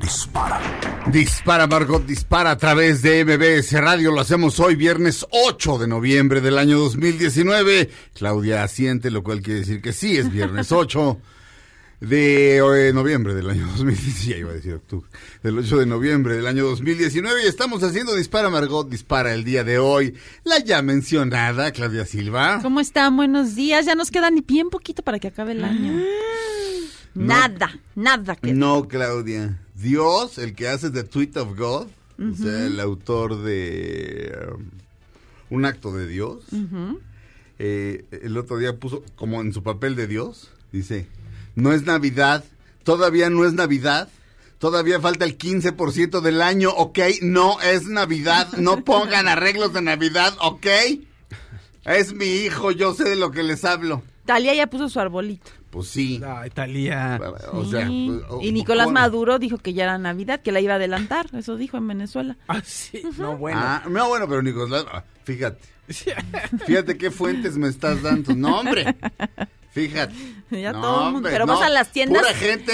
dispara. Dispara, Margot, dispara a través de MBS Radio. Lo hacemos hoy, viernes 8 de noviembre del año 2019. Claudia asiente, lo cual quiere decir que sí, es viernes 8 de eh, noviembre del año 2019. Ya iba a decir octubre. Del 8 de noviembre del año 2019. Y estamos haciendo Dispara, Margot, dispara el día de hoy. La ya mencionada Claudia Silva. ¿Cómo están? Buenos días. Ya nos queda ni bien poquito para que acabe el año. Nada, nada que. No, Claudia. Dios, el que hace The Tweet of God, o sea, el autor de um, Un acto de Dios, eh, el otro día puso como en su papel de Dios, dice, no es Navidad, todavía no es Navidad. Todavía falta el 15% del año, ¿ok? No es Navidad, no pongan arreglos de Navidad, ¿ok? Es mi hijo, yo sé de lo que les hablo. Talia ya puso su arbolito. Pues sí. Ay, Talía. O sea, Sí. o- y Nicolás Maduro dijo que ya era Navidad, que la iba a adelantar. Eso dijo en Venezuela. Ah, sí. No, bueno. Ah, no, bueno, pero Nicolás, ah, fíjate. Fíjate qué fuentes me estás dando. No, hombre. Fíjate. Ya No, todo el mundo- hombre, pero no, vas a las tiendas- Pura gente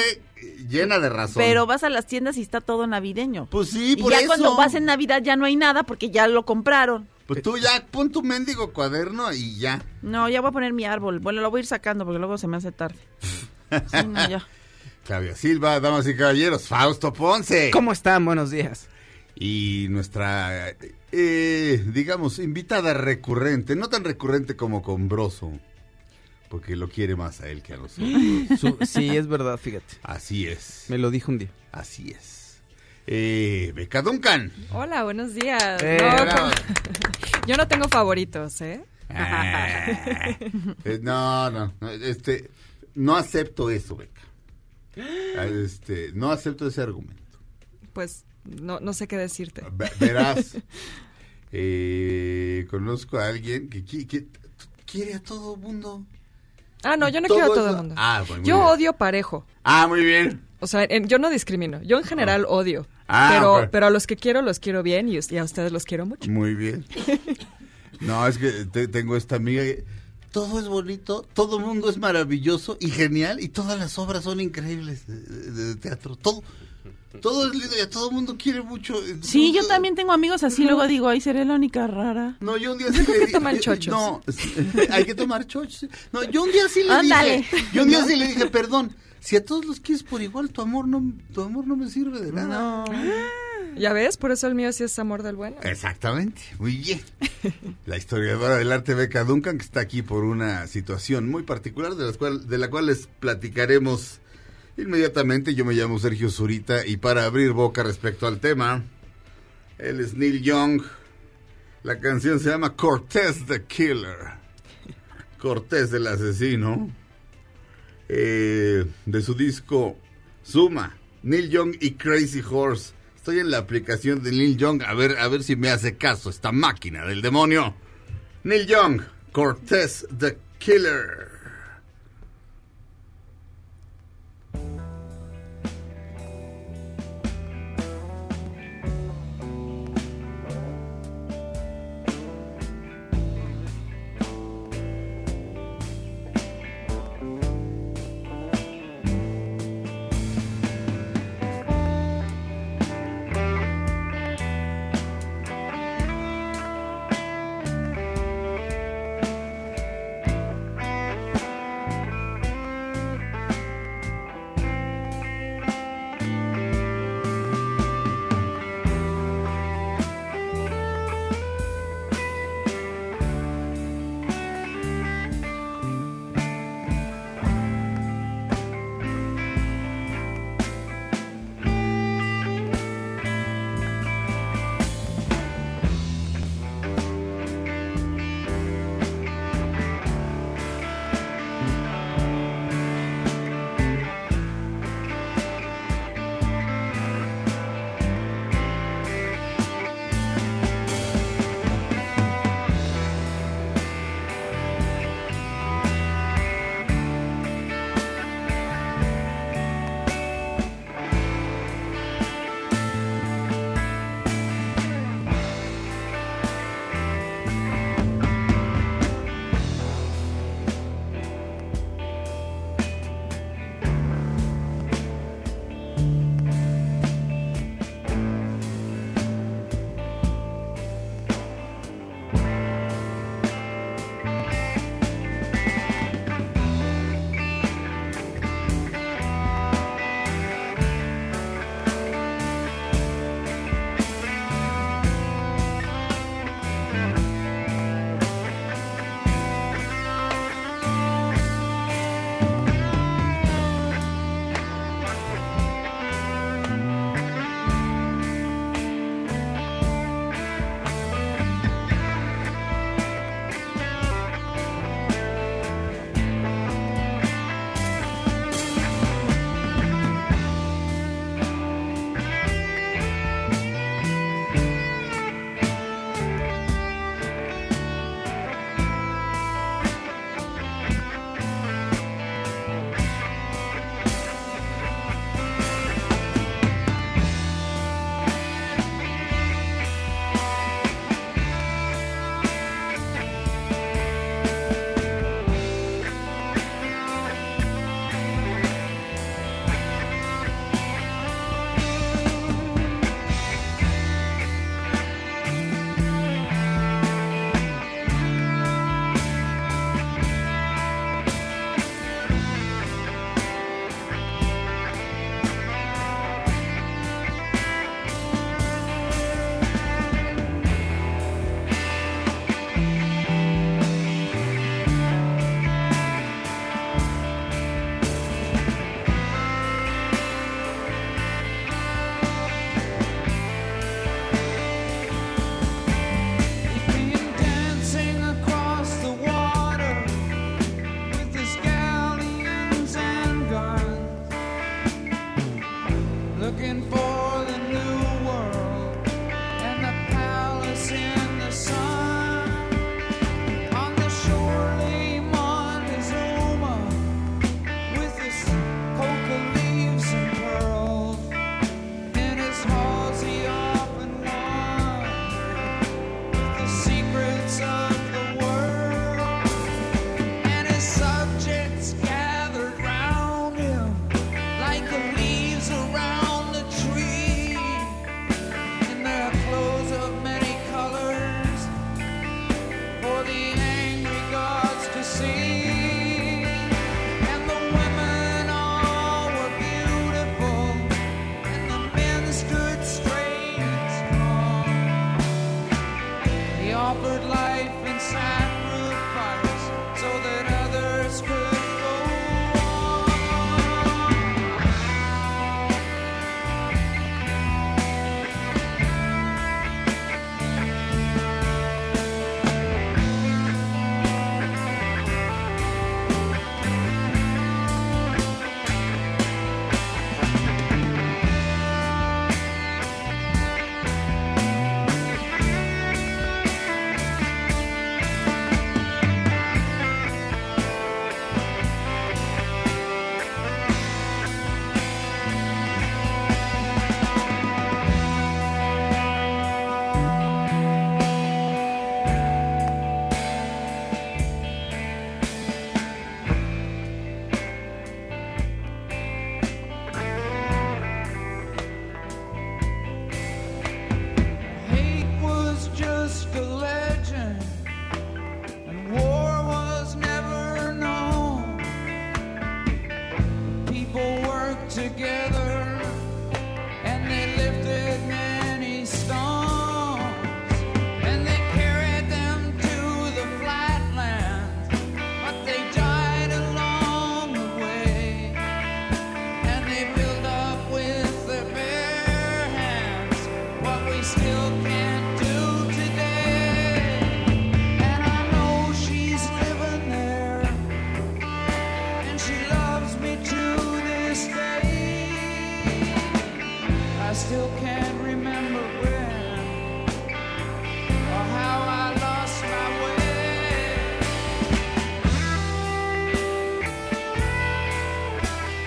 llena de razón. Pero vas a las tiendas y está todo navideño. Pues sí, y por ya eso. cuando vas en Navidad ya no hay nada porque ya lo compraron. Pues tú ya pon tu mendigo cuaderno y ya. No, ya voy a poner mi árbol. Bueno, lo voy a ir sacando porque luego se me hace tarde. Sí, no, ya. Claudia Silva, damas y caballeros, Fausto Ponce. ¿Cómo están? Buenos días. Y nuestra, eh, digamos, invitada recurrente, no tan recurrente como con Broso, porque lo quiere más a él que a nosotros. Su- sí, es verdad, fíjate. Así es, Me lo dijo un día. así es. Eh, Beca Duncan. Hola, buenos días. Eh, No, como- yo no tengo favoritos, ¿eh? Ah, eh, no, no, no, este, no acepto eso, Beca. Este, no acepto ese argumento. Pues no, no sé qué decirte. Ve- Verás, eh, conozco a alguien que, que quiere a todo mundo. Ah, no, yo no quiero a todo el mundo. Ah, muy yo bien. odio parejo. Ah, muy bien. O sea, en- yo no discrimino. Yo en general odio. Ah, pero, pero a los que quiero, los quiero bien y, y a ustedes los quiero mucho. Muy bien. No, es que te- tengo esta amiga que todo es bonito, todo el mundo es maravilloso y genial y todas las obras son increíbles de, de- de teatro. Todo, todo es lindo y a todo el mundo quiere mucho. Sí, yo también tengo amigos así. Luego digo, ay, seré la única rara. No, yo un día sí le dije. Toman chochos. No, hay que tomar chochos. No, yo un día sí le Ándale. dije. Yo un día sí le dije, perdón, si a todos los quieres por igual, tu amor no, tu amor no me sirve de nada. ¿Ya ves? Por eso el mío sí es amor del bueno. Exactamente, muy bien. La historiadora del arte Beca Duncan, que está aquí por una situación muy particular de, las cual, de la cual les platicaremos inmediatamente. Yo me llamo Sergio Zurita y para abrir boca respecto al tema, él es Neil Young. La canción se llama Cortés the Killer. Cortés el asesino. Eh, de su disco Suma, Neil Young y Crazy Horse. Estoy en la aplicación de Neil Young a ver, a ver si me hace caso esta máquina del demonio. Neil Young, Cortés the Killer.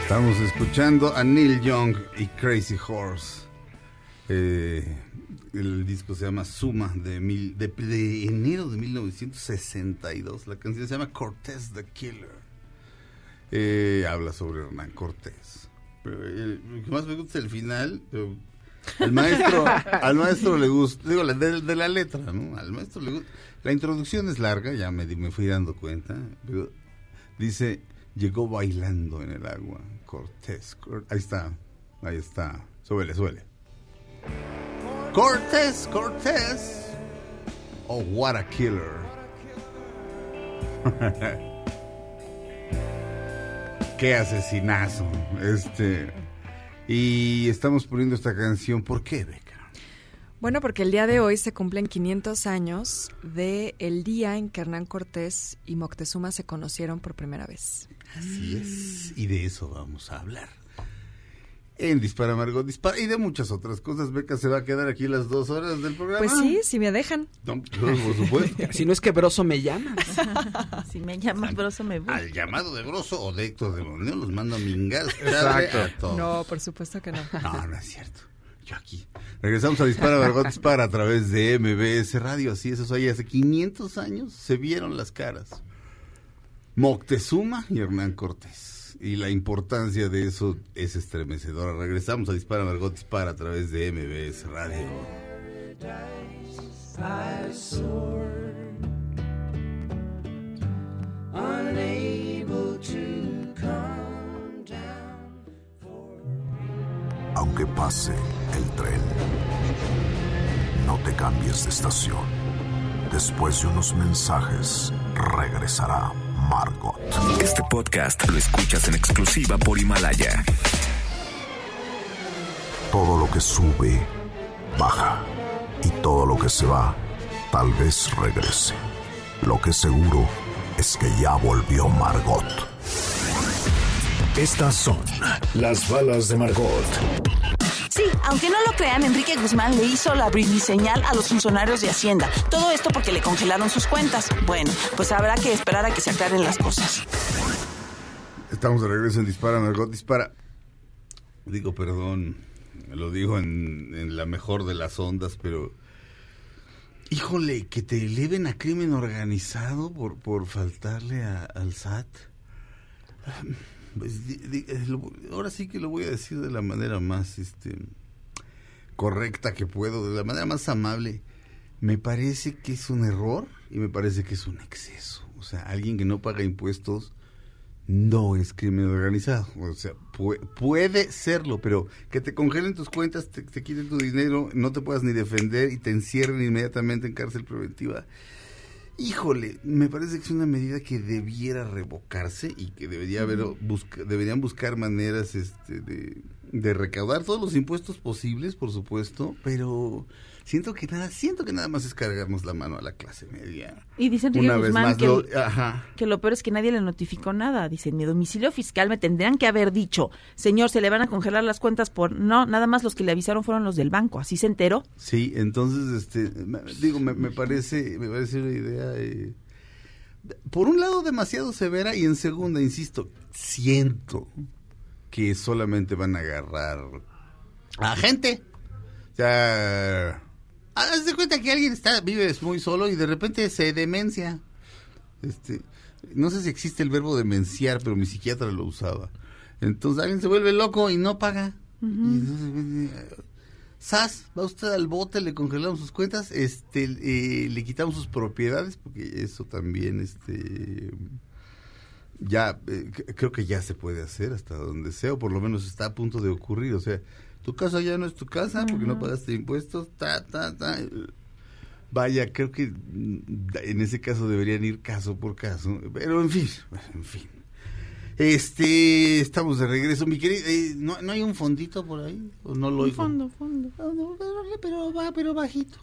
Estamos escuchando a Neil Young y Crazy Horse. Eh, el disco se llama Suma de, mil- de, de enero de 1962. La canción se llama Cortés the Killer. Eh, habla sobre Hernán Cortés. Pero, eh, lo que más me gusta es el final. pero al maestro, al maestro le gusta, digo, la- de, de la letra, ¿no? Al maestro le gusta. La introducción es larga, ya me, me fui dando cuenta. pero dice, llegó bailando en el agua, Cortés. Cor- ahí está, ahí está. Súbele, súbele. Cortés, Cortés. Oh, what a killer. Qué asesinazo. Este. Y estamos poniendo esta canción. ¿Por qué, Beca? Bueno, porque el día de hoy se cumplen 500 años de el día en que Hernán Cortés y Moctezuma se conocieron por primera vez. Así es. Y de eso vamos a hablar. En Dispara Margot Dispara. Y de muchas otras cosas. Beca se va a quedar aquí las dos horas del programa. Pues sí, si me dejan. No, por supuesto. Si no es que Broso me llama. Si me llama broso me voy. Al llamado de Grosso o de Héctor de Moneo los mando a mingar. Exacto. A todos. No, por supuesto que no. No, no es cierto. Yo aquí. Regresamos a Dispara Margot Dispara a través de MBS Radio. Así es, eso ahí hace 500 años se vieron las caras. Moctezuma y Hernán Cortés. Y la importancia de eso es estremecedora. Regresamos a Dispara Margot Dispara a través de MBS Radio. Aunque pase el tren, no te cambies de estación. Después de unos mensajes, regresará Margot. Este podcast lo escuchas en exclusiva por Himalaya. Todo lo que sube, baja. Y todo lo que se va, tal vez regrese. Lo que seguro es que ya volvió Margot. Estas son las balas de Margot. Sí, aunque no lo crean, Enrique Guzmán le hizo la señal a los funcionarios de Hacienda. Todo esto porque le congelaron sus cuentas. Bueno, pues habrá que esperar a que se aclaren las cosas. Estamos de regreso en Dispara, Margot Dispara. Digo, perdón, lo digo en, en la mejor de las ondas, pero... Híjole, que te eleven a crimen organizado por, por faltarle a- al SAT. Pues, di- di- lo- ahora sí que lo voy a decir de la manera más este, correcta que puedo, de la manera más amable. Me parece que es un error y me parece que es un exceso. O sea, alguien que no paga impuestos no es crimen organizado. O sea, pu- puede serlo, pero que te congelen tus cuentas, te, te quiten tu dinero, no te puedas ni defender y te encierren inmediatamente en cárcel preventiva. Híjole, me parece que es una medida que debiera revocarse y que debería haber busca- deberían buscar maneras este, de, de recaudar todos los impuestos posibles, por supuesto, pero siento que nada, siento que nada más es cargarnos la mano a la clase media. Y dice Enrique Una vez Guzmán más, que, lo- ajá. que lo peor es que nadie le notificó nada. Dice, en mi domicilio fiscal me tendrían que haber dicho, señor, se le van a congelar las cuentas por... No, nada más los que le avisaron fueron los del banco. Así se enteró. Sí, entonces, este, me- digo, me, me parece, me parece una idea, eh, por un lado demasiado severa y en segunda, insisto, siento que solamente van a agarrar a gente. O sea, haz de cuenta que alguien está, vive muy solo y de repente se demencia. Este, no sé si existe el verbo demenciar, pero mi psiquiatra lo usaba. Entonces alguien se vuelve loco y no paga. Y entonces, eh, SAS, va usted al bote, le congelamos sus cuentas, este, eh, le quitamos sus propiedades, porque eso también, este, ya, eh, creo que ya se puede hacer hasta donde sea, o por lo menos está a punto de ocurrir, o sea, tu casa ya no es tu casa porque no pagaste impuestos, ta, ta, ta. Vaya, creo que mm, en ese caso deberían ir caso por caso, pero en fin, en fin. Este, estamos de regreso, mi querido, eh, ¿no, ¿no hay un fondito por ahí? ¿O no lo oigo? Fondo, fondo. No, pero, pero va, pero bajito.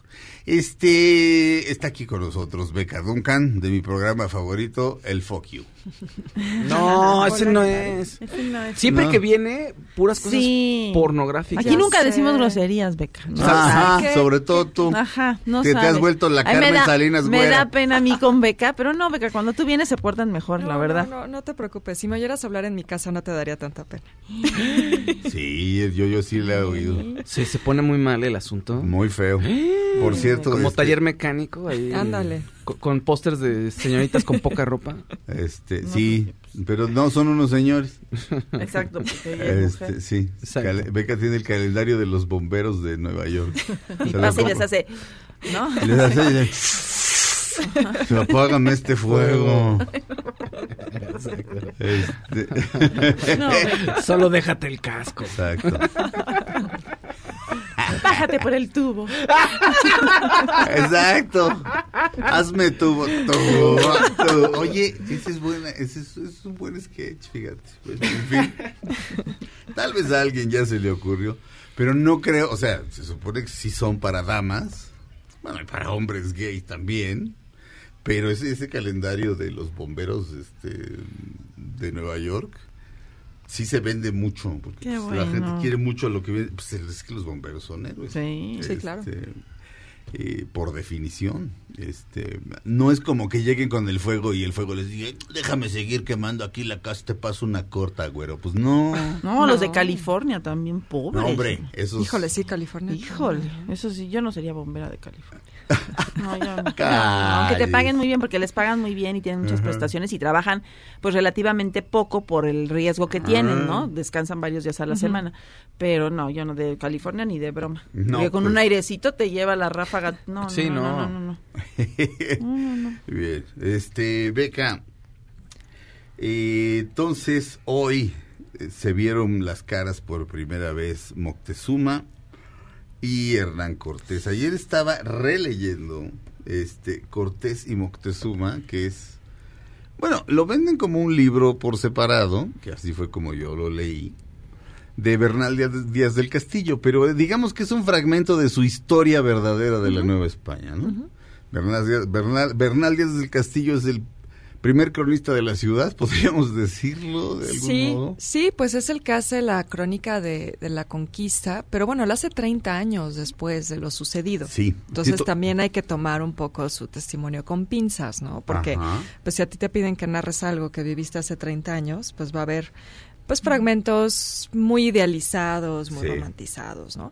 Este, está aquí con nosotros Beca Duncan, de mi programa favorito, El Fuck You. No, ese no es. Ese no es. Siempre No. que viene, puras cosas Sí. pornográficas. Aquí nunca sé. decimos groserías, Beca. No Ajá, qué? sobre todo tú. Ajá, no Que te has vuelto la Ay, me Carmen da- Salinas Me güera. da pena a mí con Beca, pero no, Beca, cuando tú vienes se portan mejor, la verdad. No, no, no te preocupes. Si me oyeras hablar en mi casa no te daría tanta pena. Sí, yo, yo sí le he oído. Sí, se pone muy mal el asunto. Muy feo. Por cierto, Como este, taller mecánico ahí. Ándale. co- Con, pósters de señoritas con poca ropa. Este, sí, pero no son unos señores. Exacto, porque ella es Este, sí, Exacto. Beca tiene el calendario de los bomberos de Nueva York. Y pasa y les compro. hace, ¿no? Les hace apágame este fuego. Este, No, Solo déjate el casco. Exacto. bájate por el tubo. Exacto. Hazme tu, tu, tu- Oye, ese es buena, ese es, es un buen sketch, fíjate. Pues, en fin. Tal vez a alguien ya se le ocurrió, pero no creo, o sea, se supone que sí son para damas, bueno, y para hombres gays también, pero ese, ese calendario de los bomberos este, de Nueva York sí se vende mucho, porque Qué pues, la gente quiere mucho lo que vende, pues es que los bomberos son héroes. Sí. Sí, claro. Este, eh, por definición, este, no es como que lleguen con el fuego y el fuego les diga, déjame seguir quemando aquí la casa, te paso una corta, güero. Pues no, No, los de. California también, pobres. no hombre, esos... Híjole, sí, California. Híjole, eso sí, yo no sería bombera de California. No, yo no. Aunque te paguen muy bien, porque les pagan muy bien y tienen muchas prestaciones y trabajan pues relativamente poco por el riesgo que tienen, Ah. ¿no? Descansan varios días a la semana. Pero no, yo no de California ni de broma. No, Porque con pues. un airecito te lleva la ráfaga. No, Sí, no, no, no. no, no, no. No, no, no. Bien, este, Beca, eh, entonces hoy eh, se vieron las caras por primera vez Moctezuma y Hernán Cortés. Ayer estaba releyendo este Cortés y Moctezuma, que es bueno, lo venden como un libro por separado, que así fue como yo lo leí, de Bernal Díaz, del Castillo, pero digamos que es un fragmento de su historia verdadera de la Nueva España, ¿no? Bernal, Bernal- Bernal Díaz del Castillo es el primer cronista de la ciudad, podríamos decirlo de algún Sí, modo. sí, pues es el que hace la crónica de, de la conquista, pero bueno, lo hace 30 años después de lo sucedido. Sí. Entonces también hay que tomar un poco su testimonio con pinzas, ¿no? Porque Ajá. pues si a ti te piden que narres algo que viviste hace 30 años, pues va a haber pues fragmentos muy idealizados, muy Sí. romantizados, ¿no?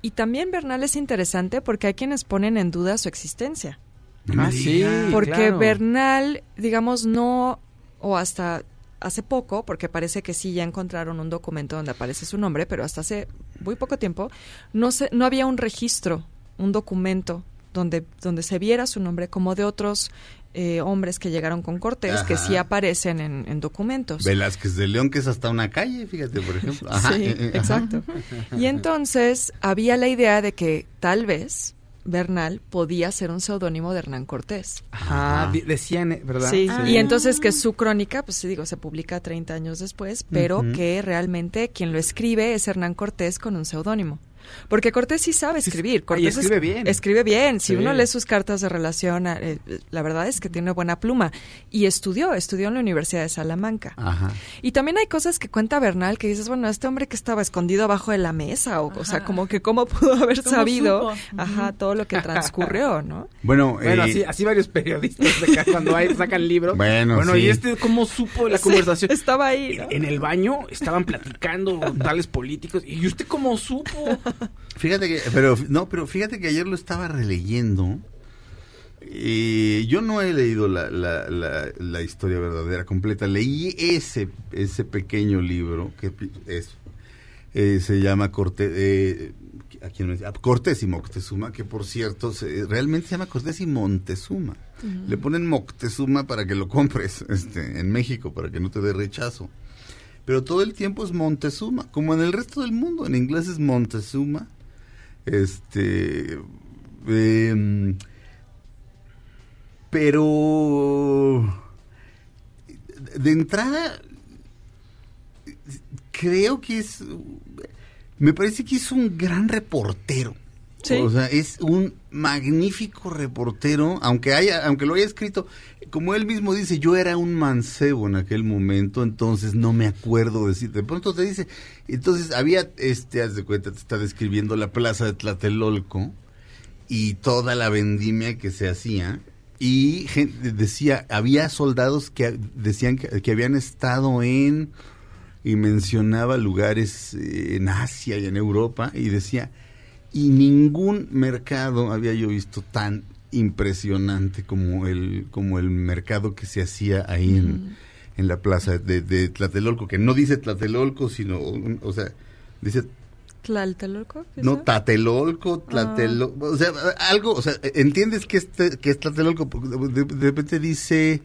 Y también Bernal es interesante porque hay quienes ponen en duda su existencia. No me Ah, sí. Porque claro. Bernal, digamos, no, o hasta hace poco, porque parece que sí ya encontraron un documento donde aparece su nombre, pero hasta hace muy poco tiempo, no, se, no había un registro, un documento donde, donde se viera su nombre como de otros eh, hombres que llegaron con Cortés, que sí aparecen en, en documentos. Velázquez de León, que es hasta una calle, fíjate, por ejemplo. Ajá, Sí, ajá. exacto. Y entonces había la idea de que tal vez Bernal podía ser un seudónimo de Hernán Cortés. Ajá, di- decían, eh, ¿verdad? Sí, Ah. y entonces que su crónica, pues sí, digo, se publica 30 años después, pero que realmente quien lo escribe es Hernán Cortés con un seudónimo. Porque Cortés sí sabe escribir. y Cortés es- escribe bien. Escribe bien. Si Sí. uno lee sus cartas de relación, eh, la verdad es que tiene buena pluma. Y estudió, estudió en la Universidad de Salamanca. Ajá. Y también hay cosas que cuenta Bernal que dices, bueno, este hombre que estaba escondido abajo de la mesa, o, o sea, como que cómo pudo haber ¿Cómo sabido, supo? ajá, todo lo que transcurrió, ¿no? Bueno, Bueno, eh, así, así varios periodistas de acá cuando hay, sacan libros. Bueno, bueno sí. y este, ¿cómo supo la conversación? Estaba ahí, ¿no? En el baño estaban platicando tales políticos. ¿Y usted cómo supo? Fíjate que, pero no, pero fíjate que ayer lo estaba releyendo. Y yo no he leído la, la, la, la historia verdadera completa. Leí ese, ese pequeño libro que es, eh, se llama Cortés, eh, ¿a quién me decía? Ah, Cortés y Moctezuma, que por cierto se- realmente se llama Cortés y Montezuma. Le ponen Moctezuma para que lo compres este, en México, para que no te dé rechazo. Pero todo el tiempo es Montezuma, como en el resto del mundo. En inglés es Montezuma. Este. em, pero. De entrada. Creo que es. Me parece que es un gran reportero. Sí. O sea, es un magnífico reportero, aunque haya, aunque lo haya escrito, como él mismo dice, yo era un mancebo en aquel momento, entonces no me acuerdo decir. De pronto te dice, entonces había, este, haz de cuenta, te está describiendo la plaza de Tlatelolco y toda la vendimia que se hacía. Y gente decía, había soldados que decían que, habían estado en, y mencionaba lugares eh, en Asia y en Europa, y decía, y ningún mercado había yo visto tan impresionante como el como el mercado que se hacía ahí en, en la plaza de, de Tlatelolco, que no dice Tlatelolco, sino, o sea, dice ¿Tlaltelolco? quizá? no Tlatelolco, Tlatelolco, o sea, algo, o sea, entiendes que, este, que es Tlatelolco, porque de, de repente dice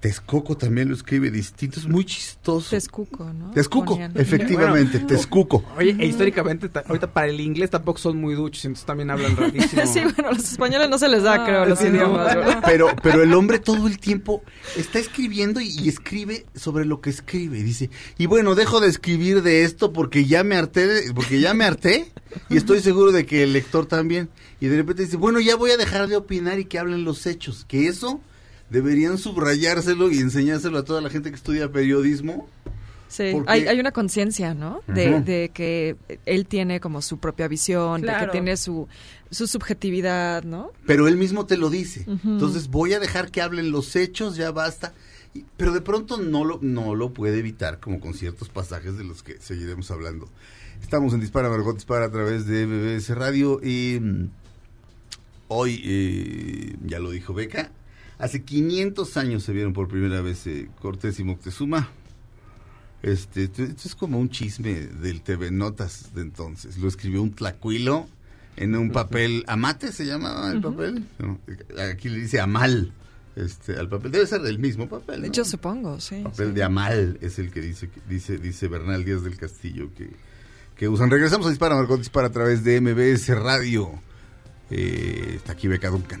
Texcoco también lo escribe distinto, es muy chistoso. Texcuco, ¿no? Texcuco, Ponían. efectivamente, Bueno. Texcuco. Oye, e históricamente, ta- ahorita para el inglés tampoco son muy duchos, entonces también hablan rarísimo. Sí, bueno, a los españoles no se les da, Ah, creo, los sí, idiomas. Pero, pero el hombre todo el tiempo está escribiendo y, y escribe sobre lo que escribe. Y dice, y bueno, dejo de escribir de esto porque ya me harté, de- porque ya me harté y estoy seguro de que el lector también. Y de repente dice, bueno, ya voy a dejar de opinar y que hablen los hechos. Que eso deberían subrayárselo y enseñárselo a toda la gente que estudia periodismo. Sí, Porque- hay, hay una conciencia, ¿no? De, de que él tiene como su propia visión, de que tiene su, su subjetividad, ¿no? Pero él mismo te lo dice. Entonces voy a dejar que hablen los hechos, ya basta. Y- Pero de pronto no lo, no lo puede evitar, como con ciertos pasajes de los que seguiremos hablando. Estamos en Dispara Margot Dispara a través de BBS Radio y mm, hoy, eh, ya lo dijo Beca, hace 500 años se vieron por primera vez eh, Cortés y Moctezuma. Este, esto esto es como un chisme del TV Notas de entonces. Lo escribió un tlacuilo en un papel amate se llamaba el papel. No, aquí le dice amal. Este, al papel debe ser del mismo papel. ¿no? Yo supongo, sí. papel sí. de amal es el que dice dice dice Bernal Díaz del Castillo que, que usan. Regresamos a Dispara Margot Dispara a través de MBS Radio. Eh, está aquí Beca Duncan.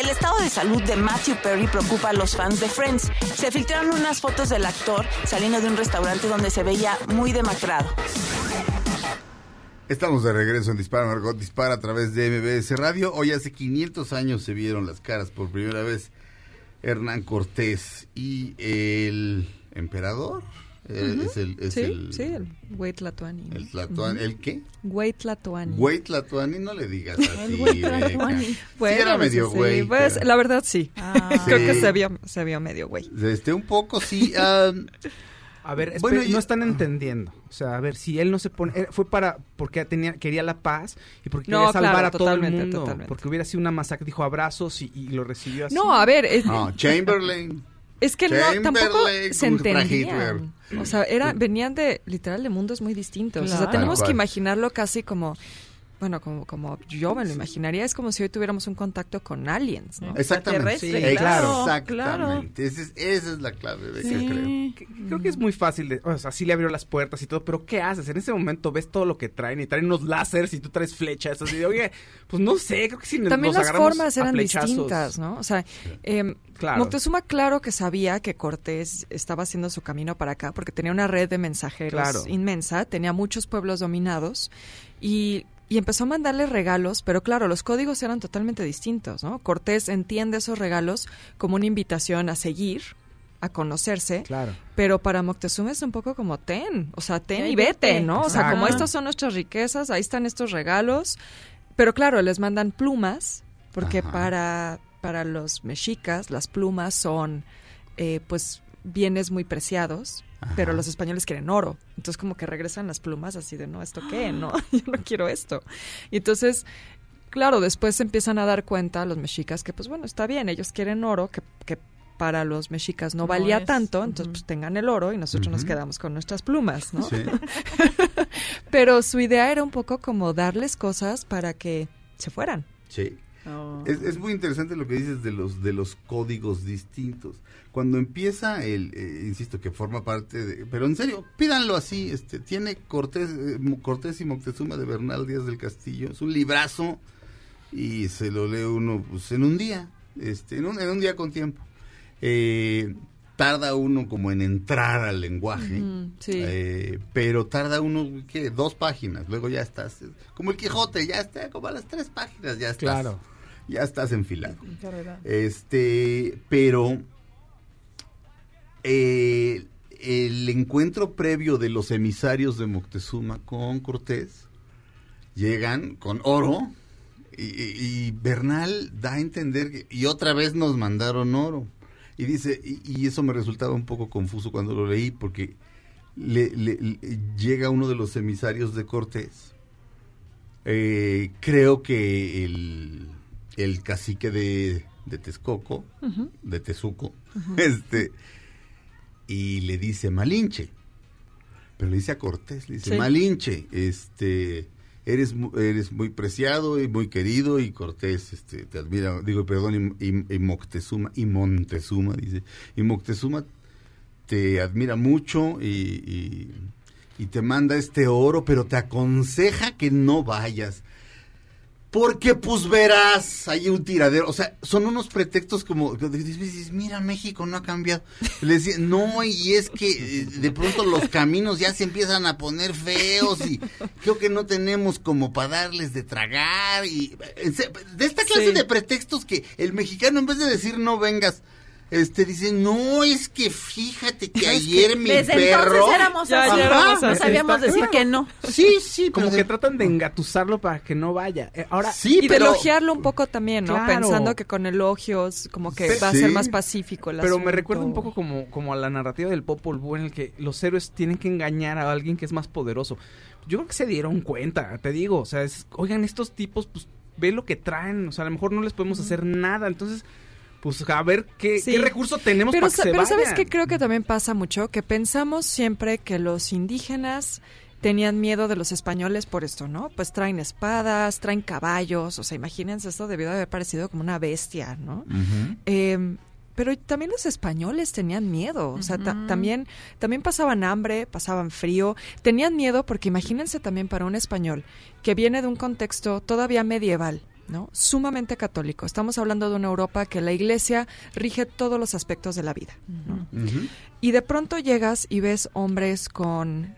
El estado de salud de Matthew Perry preocupa a los fans de Friends. Se filtraron unas fotos del actor saliendo de un restaurante donde se veía muy demacrado. Estamos de regreso en Dispara Margot Dispara a través de MBS Radio. Hoy hace 500 años se vieron las caras por primera vez Hernán Cortés y el emperador. Eh, es el, es sí, el, sí, el Güey Tlatoani. el Tlatoani- ¿El qué? Güey Tlatoani. Güey Tlatoani, no le digas así. Sí Bueno, era pues, medio sí, güey. pues, pero- la verdad sí. Creo Sí. que se vio, se vio medio güey. Este, un poco sí. ah, A ver, espera, Bueno, no yo- están entendiendo. O sea, a ver, si él no se pone... eh, Fue para... Porque tenía, quería la paz y porque No, quería salvar claro, a todo el totalmente, mundo. totalmente. Porque hubiera sido una masacre, dijo abrazos y, y lo recibió así. No, a ver, es, no, Chamberlain. Es que no, tampoco se entendían. O sea, era, venían de, literal, de mundos muy distintos. O sea, tenemos que imaginarlo casi como, bueno, como, como yo me lo imaginaría, es como si hoy tuviéramos un contacto con aliens, ¿no? Exactamente. Sí, claro, Exactamente. Esa es, esa es la clave de que creo. Sí. Que- Creo que es muy fácil de, o sea, sí le abrió las puertas y todo, pero ¿qué haces? En ese momento ves todo lo que traen y traen unos láseres y tú traes flechas, así de, oye, pues no sé, creo que si También nos las formas eran distintas, ¿no? O sea, em, Claro. Moctezuma claro que sabía que Cortés estaba haciendo su camino para acá porque tenía una red de mensajeros Claro. inmensa, tenía muchos pueblos dominados y, y empezó a mandarle regalos, pero claro, los códigos eran totalmente distintos, ¿no? Cortés entiende esos regalos como una invitación a seguir, a conocerse, Claro. pero para Moctezuma es un poco como ten, o sea, ten Y vete. ¿no? O sea, como estas son nuestras riquezas, ahí están estos regalos, pero claro, les mandan plumas, porque Ajá. para, para los mexicas las plumas son, eh, pues, bienes muy preciados, pero los españoles quieren oro. Entonces como que regresan las plumas así de, no, ¿esto qué? No, yo no quiero esto. Y entonces... Claro, después se empiezan a dar cuenta los mexicas que, pues bueno, está bien, ellos quieren oro, que, que para los mexicas no No valía es, tanto, entonces pues tengan el oro y nosotros nos quedamos con nuestras plumas, ¿no? Sí. Pero su idea era un poco como darles cosas para que se fueran. Sí. Oh. Es, es muy interesante lo que dices de los de los códigos distintos. Cuando empieza el, eh, insisto que forma parte de, pero en serio, pídanlo así. Este tiene Cortés, eh, Cortés y Moctezuma de Bernal Díaz del Castillo. Es un librazo y se lo lee uno pues, en un día, este, en un, en un día con tiempo. Eh, tarda uno como en entrar al lenguaje. Sí. Eh, pero tarda uno, ¿qué? Dos páginas, luego ya estás, como el Quijote, ya está, como a las tres páginas, ya estás. Claro. Ya estás enfilado. Este, pero eh, el encuentro previo de los emisarios de Moctezuma con Cortés llegan con oro y, y- y Bernal da a entender que, y otra vez nos mandaron oro. Y dice, y, y eso me resultaba un poco confuso cuando lo leí porque le- le- le- llega uno de los emisarios de Cortés. Eh, creo que el, el cacique de, de Texcoco, de Tezuco, este, y le dice Malinche. Pero le dice a Cortés, le dice Sí. Malinche, este, eres, eres muy preciado y muy querido y Cortés, este, te admira, digo, perdón, y, y- y Moctezuma, y Montezuma, dice, y Moctezuma te admira mucho y, y- y te manda este oro, pero te aconseja que no vayas. Porque pues verás, hay un tiradero, o sea, son unos pretextos como, dices, mira, México no ha cambiado. Le decía, no, y es que eh, de pronto los caminos ya se empiezan a poner feos y creo que no tenemos como para darles de tragar y se- de esta clase Sí. de pretextos que el mexicano en vez de decir no vengas, este dice, no, es que fíjate que ayer mi Desde perro... entonces éramos Ya, así. ya éramos no así. sabíamos Está- decir que no. Sí, sí, Como pero que de- tratan de engatusarlo para que no vaya. Eh, ahora, Sí, y de elogiarlo un poco también, ¿no? Claro. Pensando que con elogios como que Pe- va a ser Sí. más pacífico el Pero me asunto. recuerda un poco como, como a la narrativa del Popol Vuh en el que los héroes tienen que engañar a alguien que es más poderoso. Yo creo que se dieron cuenta, te digo, o sea, es- oigan, estos tipos, pues, ve lo que traen, o sea, a lo mejor no les podemos hacer nada, entonces, pues a ver qué, Sí. qué recurso tenemos Pero, para que sa- se pero sabes vayan. que creo que también pasa mucho que pensamos siempre que los indígenas tenían miedo de los españoles por esto, ¿no? Pues traen espadas, traen caballos, o sea, imagínense, esto debió de haber parecido como una bestia, ¿no? Eh, pero también los españoles tenían miedo, o sea, ta- también, también pasaban hambre, pasaban frío, tenían miedo porque imagínense también para un español que viene de un contexto todavía medieval, ¿no? Sumamente católico. Estamos hablando de una Europa que la iglesia rige todos los aspectos de la vida, ¿no? Y de pronto llegas y ves hombres con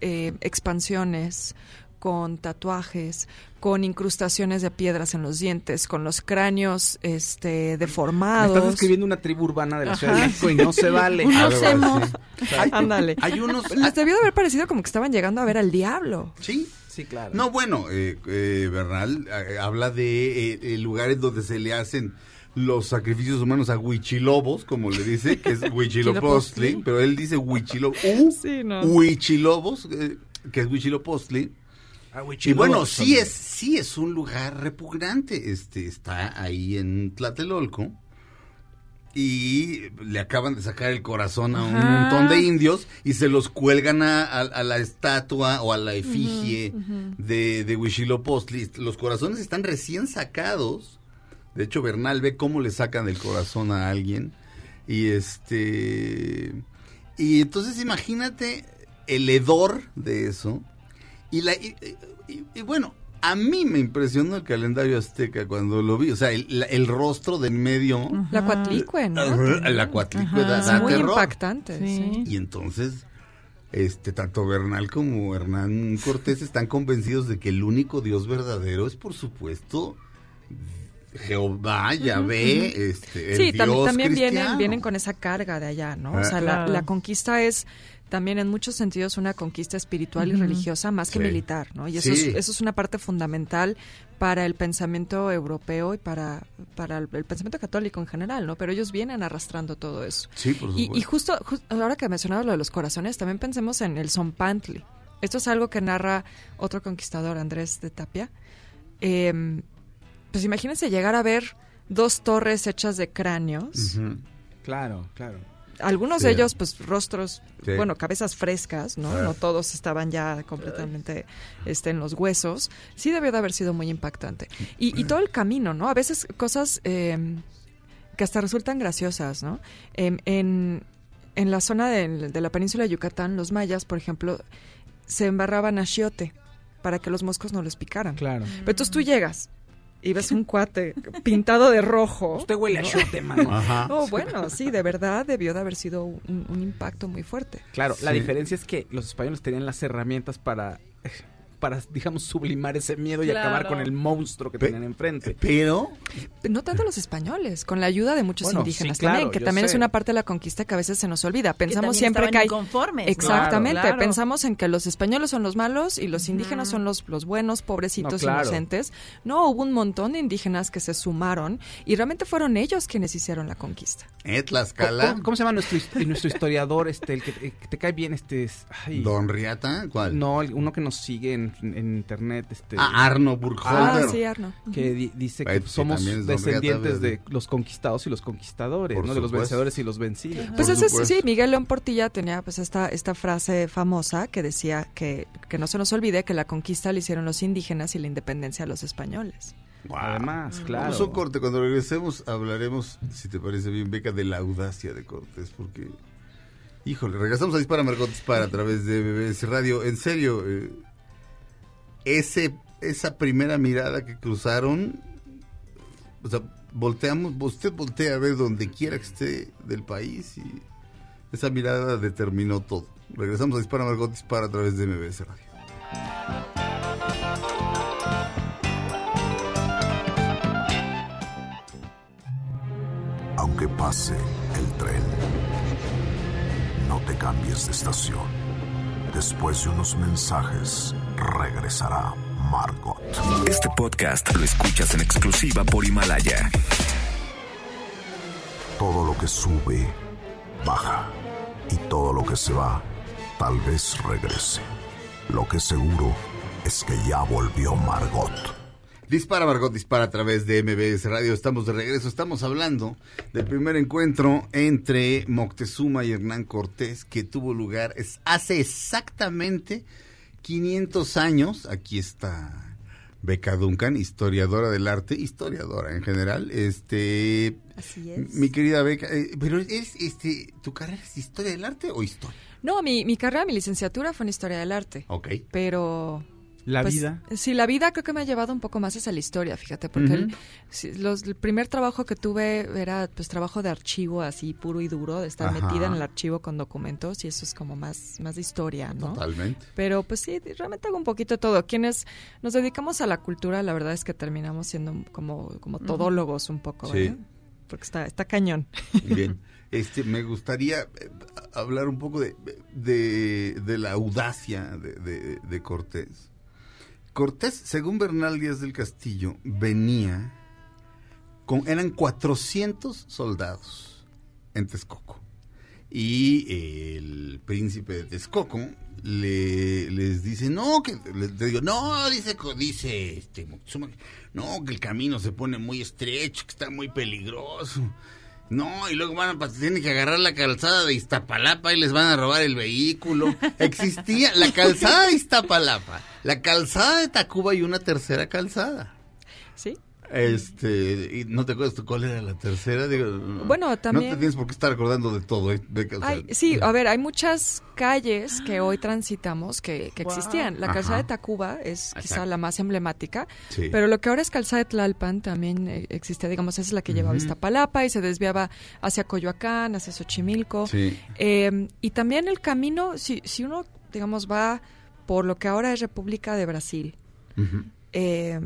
eh, expansiones, con tatuajes, con incrustaciones de piedras en los dientes, con los cráneos este, Me deformados. estás describiendo una tribu urbana de la Ciudad de Ajá. México y no se vale. Unos emos. así. Hay- Ándale. Hay unos... Les debió de haber parecido como que estaban llegando a ver al diablo. Sí, Sí, claro. No, bueno, eh, eh, Bernal eh, habla de eh, eh, lugares donde se le hacen los sacrificios humanos a huichilobos, como le dice, que es huichilopostli, pero él dice huichilobos, Sí, no. huichilobos, eh, que es huichilopostli. Ah, Y bueno, sí es, sí es un lugar repugnante, este, está ahí en Tlatelolco. Y le acaban de sacar el corazón a un Ajá. montón de indios y se los cuelgan a, a- a la estatua o a la efigie de, de Huitzilopochtli. Los corazones están recién sacados. De hecho, Bernal ve cómo le sacan el corazón a alguien. Y este. Y entonces imagínate el hedor de eso. Y, la, y, y- y bueno, a mí me impresionó el calendario azteca cuando lo vi. O sea, el, la- el rostro de en medio. La cuatlicue, ¿no? La cuatlicue da, muy terror. impactante. Sí. sí. Y entonces, este, tanto Bernal como Hernán Cortés están convencidos de que el único Dios verdadero es, por supuesto, Jehová, Yahvé, este, el Sí, tam- Dios también vienen, vienen con esa carga de allá, ¿no? Ah. O sea, la, Claro. la conquista es también en muchos sentidos una conquista espiritual y religiosa más que Sí. militar, ¿no? Y eso, Sí. es, eso es una parte fundamental para el pensamiento europeo y para, para el, el pensamiento católico en general, ¿no? Pero ellos vienen arrastrando todo eso. Sí, por Y, supuesto. y justo, jus- ahora que mencionabas lo de los corazones, también pensemos en el Zompantli. Esto es algo que narra otro conquistador, Andrés de Tapia. Eh, pues imagínense llegar a ver dos torres hechas de cráneos. Claro, claro. Algunos Sí. de ellos, pues rostros, Sí. bueno, cabezas frescas, ¿no? Ah. No todos estaban ya completamente este, en los huesos. Sí debió de haber sido muy impactante. Y, y todo el camino, ¿no? A veces cosas eh, que hasta resultan graciosas, ¿no? Em, en, en la zona de, de la península de Yucatán, los mayas, por ejemplo, se embarraban achiote para que los moscos no les picaran. Claro. Pero entonces tú llegas y ves un cuate pintado de rojo. Usted huele a chote, mano. Ajá. Oh, bueno, sí, de verdad debió de haber sido un, un impacto muy fuerte. Claro, la diferencia es que los españoles tenían las herramientas para, para digamos, sublimar ese miedo y Claro. acabar con el monstruo que Pe- tenían enfrente. Pero, No tanto los españoles, con la ayuda de muchos Bueno, indígenas sí, claro, también, que también es una parte de la conquista que a veces se nos olvida. Pensamos siempre que hay... inconformes. Exactamente, Claro. pensamos en que los españoles son los malos y los indígenas son los, los buenos, pobrecitos, No, claro. inocentes. No, hubo un montón de indígenas que se sumaron y realmente fueron ellos quienes hicieron la conquista. eh, ¿Cómo, Tlaxcala, cómo- cómo se llama nuestro, his- nuestro historiador, este, el que, el que te cae bien, este, es- ay, Don Riata, ¿cuál? no, uno que nos sigue en, en internet, este, Ah, Arno Ah, Burkholder. sí, Arno. que di- dice que pues, sí, somos descendientes de los conquistados y los conquistadores, Por ¿no? De los vencedores y los vencidos. Pues Por ese es- supuesto. sí, Miguel León Portilla tenía pues esta, esta frase famosa que decía que, que no se nos olvide que la conquista la hicieron los indígenas y la independencia a los españoles. Wow. Además, claro. Vamos a un corte. Cuando regresemos hablaremos, si te parece bien, Beca, de la audacia de Cortés, porque... Híjole, regresamos a Dispara Margot Dispara a través de BBC Radio. En serio, eh, ese, esa primera mirada que cruzaron, o sea, volteamos, usted voltea a ver donde quiera que esté del país y esa mirada determinó todo. Regresamos a Dispara Margot Dispara a través de MBS Radio. Aunque pase el tren, no te cambies de estación. Después de unos mensajes, regresará Margot. Este podcast lo escuchas en exclusiva por Himalaya. Todo lo que sube, baja. Y todo lo que se va, tal vez regrese. Lo que seguro es que ya volvió Margot. Dispara Margot, dispara a través de MBS Radio. Estamos de regreso. Estamos hablando del primer encuentro entre Moctezuma y Hernán Cortés que tuvo lugar hace exactamente 500 años. Aquí está Beca Duncan, historiadora del arte, historiadora en general. Este, Así es. mi querida Beca, eh, pero es este, ¿tu carrera es historia del arte o historia? No, mi, mi carrera, mi licenciatura fue en Historia del Arte. Ok. Pero... La pues, vida. Sí, la vida creo que me ha llevado un poco más hacia la historia, fíjate, porque el, sí, los- el primer trabajo que tuve era pues trabajo de archivo así puro y duro, de estar Ajá. metida en el archivo con documentos y eso es como más, más de historia, ¿no? Totalmente. Pero pues sí, realmente hago un poquito de todo. Quienes nos dedicamos a la cultura, la verdad es que terminamos siendo como, como todólogos un poco, Sí. ¿verdad? Porque está, está cañón. Bien. Este, me gustaría eh, hablar un poco de, de, de la audacia de- de Cortés. Cortés, según Bernal Díaz del Castillo, venía con, eran 400 soldados en Texcoco. Y el príncipe de Texcoco le, les dice, no, que les digo, no, dice, dice este no, que el camino se pone muy estrecho, que está muy peligroso. No, y luego van a, tienen que agarrar la calzada de Iztapalapa y les van a robar el vehículo. Existía la calzada de Iztapalapa, la calzada de Tacuba y una tercera calzada. ¿Sí? Este, y no te acuerdas cuál era la tercera, Digo, no- Bueno, No también- te tienes por qué estar acordando de todo, ¿eh? De que, o sea, Ay, sí, a ver, hay muchas calles que hoy transitamos que, que existían. La Ajá. calzada de Tacuba es quizá Exacto. la más emblemática, Sí. pero lo que ahora es calzada de Tlalpan también eh, existía, digamos, esa es la que llevaba a Iztapalapa y se desviaba hacia Coyoacán, hacia Xochimilco. Sí. Eh, y también el camino, si, si uno, digamos, va por lo que ahora es República de Brasil, eh,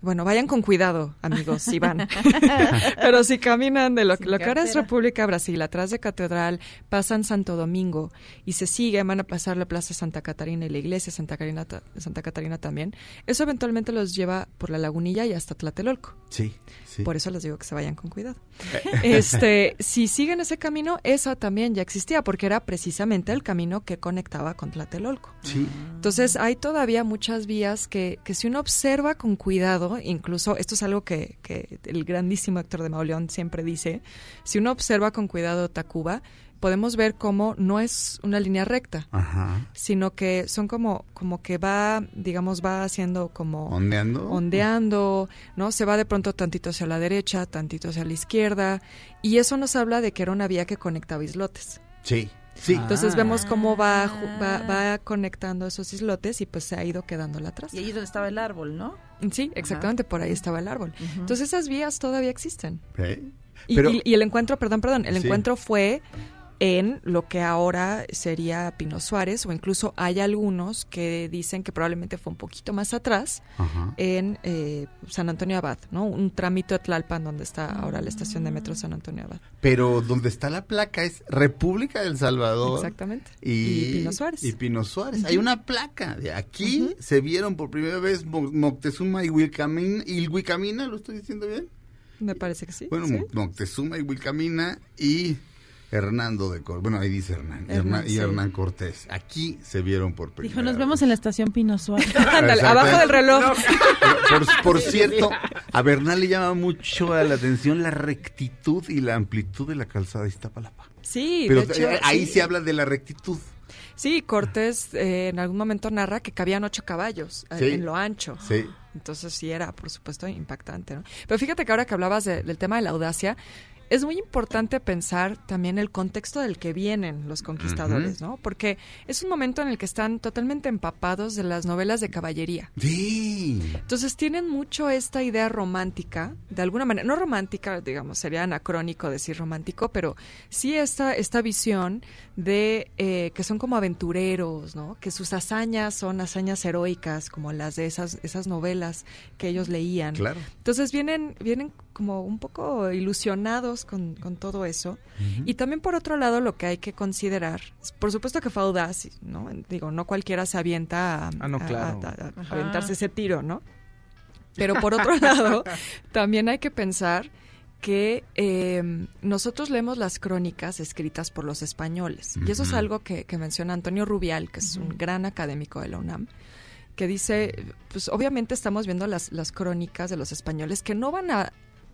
bueno, vayan con cuidado, amigos, si van. Pero si caminan de lo, que ahora es. República de Brasil, atrás de Catedral, pasan Santo Domingo y se siguen, van a pasar la Plaza Santa Catarina y la iglesia Santa Catarina, ta- Santa Catarina también. Eso eventualmente los lleva por la Lagunilla y hasta Tlatelolco. Sí, sí. Por eso les digo que se vayan con cuidado. este, si siguen ese camino, esa también ya existía, porque era precisamente el camino que conectaba con Tlatelolco. Sí. Entonces hay todavía muchas vías que, que si uno observa con cuidado, incluso esto es algo que, que el grandísimo Héctor de Mauleón siempre dice, si uno observa con cuidado Tacuba, podemos ver cómo no es una línea recta, Ajá. sino que son como, como que va, digamos, va haciendo como ¿Ondeando? ondeando, ¿no? Se va de pronto tantito hacia la derecha, tantito hacia la izquierda, y eso nos habla de que era una vía que conectaba islotes. Sí, sí. Entonces Ah. vemos cómo va, va, va conectando esos islotes y pues se ha ido quedándola atrás. Y ahí es donde estaba el árbol, ¿no? Sí, exactamente, por ahí estaba el árbol. Entonces esas vías todavía existen. Y, Pero- y- y el encuentro, perdón, perdón, el Sí. encuentro fue en lo que ahora sería Pino Suárez, o incluso hay algunos que dicen que probablemente fue un poquito más atrás, Ajá. en eh, San Antonio Abad, ¿no? Un trámite de Tlalpan donde está ahora la estación de metro San Antonio Abad. Pero donde está la placa es República del Salvador. Exactamente. Y, Y Pino Suárez. Y Pino Suárez. Hay una placa. De aquí se vieron por primera vez Mo- Moctezuma y Wilcamina. ¿Y Wilcamina? ¿Lo estoy diciendo bien? Me parece que sí. Bueno, Moctezuma y Wilcamina y Hernando de Cortés. Bueno, ahí dice Hernán. y Hernán, Hernán- y sí. Hernán Cortés. Aquí se vieron por primera Dijo, nos vez. vemos en la estación Pino Suárez. Ándale, abajo del reloj. Por, por cierto, a Bernal le llama mucho a la atención la rectitud y la amplitud de la calzada de Iztapalapa. Sí, Pero de hecho, eh, ahí sí. se habla de la rectitud. Sí, Cortés eh, en algún momento narra que cabían ocho caballos eh, Sí. en lo ancho. Sí. Entonces sí era, por supuesto, impactante. ¿no? Pero fíjate que ahora que hablabas de- del tema de la audacia, es muy importante pensar también el contexto del que vienen los conquistadores, ¿no? Porque es un momento en el que están totalmente empapados de las novelas de caballería. Sí. Entonces tienen mucho esta idea romántica, de alguna manera, no romántica, digamos, sería anacrónico decir romántico, pero sí esta, esta visión de eh, que son como aventureros, ¿no? Que sus hazañas son hazañas heroicas, como las de esas, esas novelas que ellos leían. Claro. Entonces vienen, vienen como un poco ilusionados con, con todo eso. Y también por otro lado lo que hay que considerar, por supuesto que fue audaz, ¿no? Digo, no cualquiera se avienta a, Ah, no, a- claro. a- a- a Ajá. aventarse ese tiro, ¿no? Pero por otro lado, también hay que pensar que eh, nosotros leemos las crónicas escritas por los españoles. Y eso es algo que, que menciona Antonio Rubial, que es un gran académico de la UNAM, que dice, pues obviamente estamos viendo las, las crónicas de los españoles que no van a,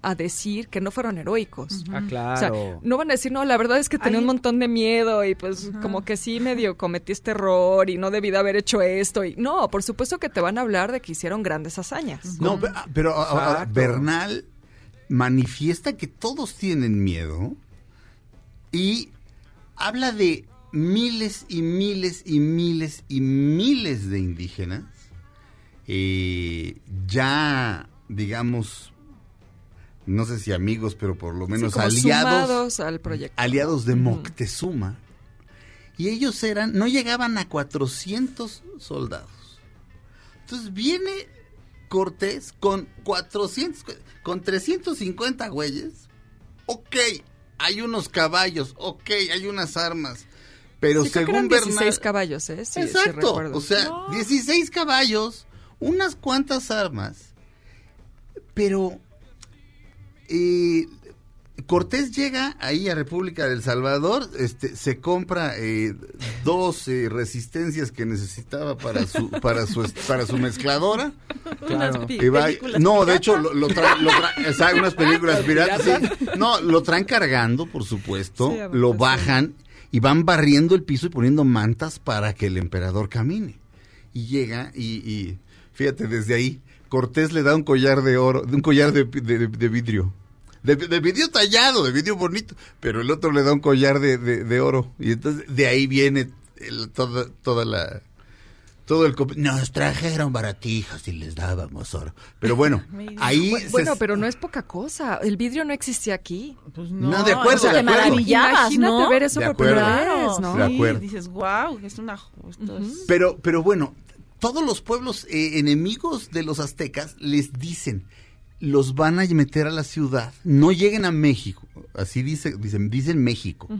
a decir que no fueron heroicos. Ah, O sea, claro. no van a decir, no, la verdad es que tenía un montón de miedo y pues como que sí medio cometí este error y no debí de haber hecho esto. y No, por supuesto que te van a hablar de que hicieron grandes hazañas. No, ah, pero ahora. Bernal manifiesta que todos tienen miedo y habla de miles y miles y miles y miles de indígenas eh, ya, digamos, no sé si amigos, pero por lo Sí, menos como aliados, al proyecto. aliados de. Moctezuma. Y ellos eran, no llegaban a 400 soldados. Entonces viene Cortés con 400, con 350 güeyes. Ok, hay unos caballos, ok, hay unas armas. Pero Sí, según eran 16 Bernal... caballos, ¿eh? Sí, sí Exacto, recuerdo. o sea, 16 caballos, unas cuantas armas. Pero eh, Cortés llega ahí a República del Salvador, este, se compra eh, dos eh, resistencias que necesitaba para su para su para su mezcladora. Pi- Y va- no, de hecho, lo, lo trae, lo trae- o sea, unas películas piratas. sí. No, lo traen cargando, por supuesto, Sí, lo Moctezuma. bajan y van barriendo el piso y poniendo mantas para que el emperador camine. Y llega y, y fíjate, desde ahí, Cortés le da un collar de oro, un collar de, de- de vidrio. De, de vidrio tallado, de vidrio bonito, pero el otro le da un collar de, de- de oro. Y entonces de ahí viene el- toda, toda la... Todo el... Nos trajeron baratijas y les dábamos oro. Pero bueno, ahí... Se- Bueno, pero no es poca cosa. El vidrio no existía aquí. Pues No, de acuerdo, o sea, de te acuerdo. maravillabas, Imagínate ¿no? ver eso De por acuerdo. primera vez, ¿no? De acuerdo. dices, wow, es una... es- Pero, pero bueno, todos los pueblos eh, enemigos de los aztecas les dicen, los van a meter a la ciudad, no lleguen a México, así dice, dicen, dicen México,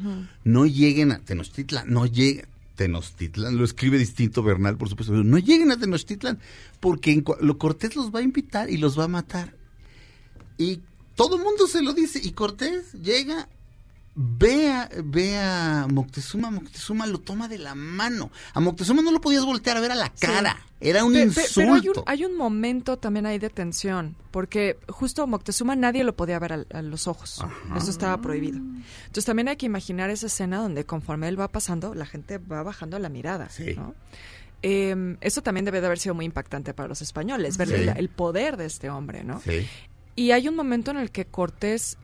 no lleguen a Tenochtitlan, no lleguen. Tenochtitlan, lo escribe distinto Bernal, por supuesto, no lleguen a Tenochtitlan, porque en lo Cortés los va a invitar y los va a matar. Y todo el mundo se lo dice, y Cortés llega, ve a, ve a Moctezuma, Moctezuma lo toma de la mano. A Moctezuma no lo podías voltear a ver a la cara, era un Pe- pe- insulto. Pero hay un, hay un momento también ahí de tensión, porque justo Moctezuma nadie lo podía ver al- a, los ojos. Eso estaba prohibido. Entonces también hay que imaginar esa escena donde conforme él va pasando, la gente va bajando la mirada. Sí. ¿no? Eh, eso también debe de haber sido muy impactante para los españoles, ver Sí. el, el poder de este hombre, ¿no? Sí. Y hay un momento en el que Cortés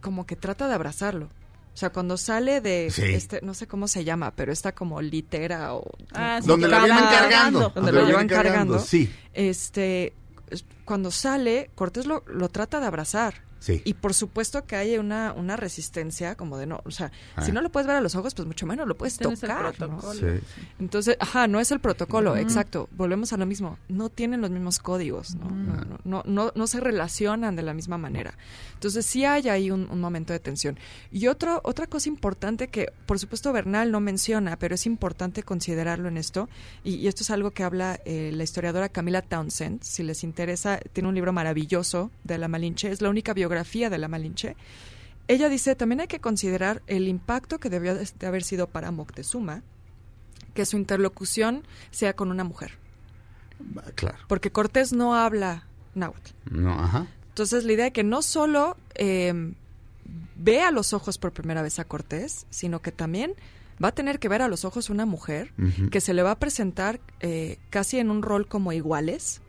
como que trata de abrazarlo. O sea, cuando sale de Sí. este, no sé cómo se llama, pero está como litera o Ah, sí, Donde lo va vienen cargando. donde lo llevan cargando, Sí, este es- cuando sale, Cortés lo, lo trata de abrazar. Sí. Y por supuesto que hay una, una resistencia como de no, o sea, Ah. si no lo puedes ver a los ojos, pues mucho menos lo puedes Este no es el tocar. ¿no? protocolo. Sí. Entonces, ajá, no es el protocolo, exacto. Volvemos a lo mismo. No tienen los mismos códigos, ¿no? No, no, no, no, no se relacionan de la misma manera. Entonces, sí hay ahí un, un momento de tensión. Y otro, otra cosa importante que, por supuesto, Bernal no menciona, pero es importante considerarlo en esto, y, y esto es algo que habla eh, la historiadora Camila Townsend. Si les interesa, tiene un libro maravilloso de la Malinche, es la única biografía de la Malinche. Ella dice, también hay que considerar el impacto que debió de de haber sido para Moctezuma que su interlocución sea con una mujer. Claro. Porque Cortés no habla náhuatl. No, ajá. Entonces, la idea de que no solo eh, ve a los ojos por primera vez a Cortés, sino que también va a tener que ver a los ojos una mujer que se le va a presentar eh, casi en un rol como iguales,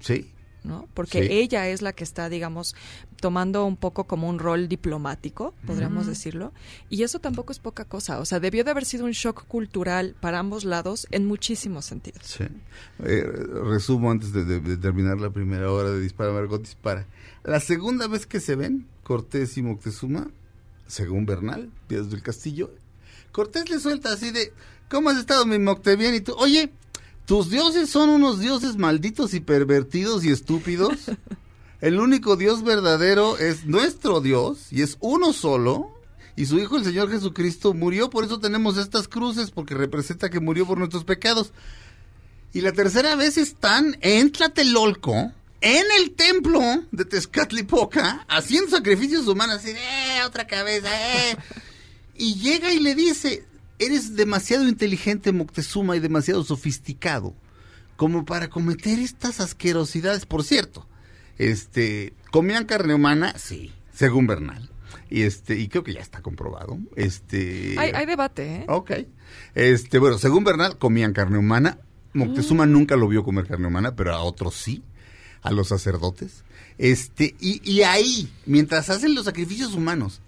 Sí. ¿No? Porque Sí. ella es la que está, digamos, tomando un poco como un rol diplomático, podríamos decirlo, y eso tampoco es poca cosa, o sea, debió de haber sido un shock cultural para ambos lados en muchísimos sentidos. Sí. Eh, resumo antes de, de- de terminar la primera hora de Dispara Margot Dispara. La segunda vez que se ven, Cortés y Moctezuma, según Bernal, Díaz del Castillo, Cortés le suelta así de, ¿cómo has estado mi Mocte bien? Y tú, oye, tus dioses son unos dioses malditos y pervertidos y estúpidos. El único Dios verdadero es nuestro Dios y es uno solo. Y su Hijo, el Señor Jesucristo, murió, por eso tenemos estas cruces, porque representa que murió por nuestros pecados. Y la tercera vez están en Tlatelolco, en el templo de Tezcatlipoca, haciendo sacrificios humanos, así, ¡eh, otra cabeza, eh! Y llega y le dice, eres demasiado inteligente, Moctezuma, y demasiado sofisticado, como para cometer estas asquerosidades. Por cierto, este, comían carne humana, sí, según Bernal. Y este, y creo que ya está comprobado. Este, Hay, hay debate, ¿eh? Ok. Este, bueno, según Bernal, comían carne humana. Moctezuma Mm. nunca lo vio comer carne humana, pero a otros sí, a los sacerdotes. Este, y, y ahí, mientras hacen los sacrificios humanos,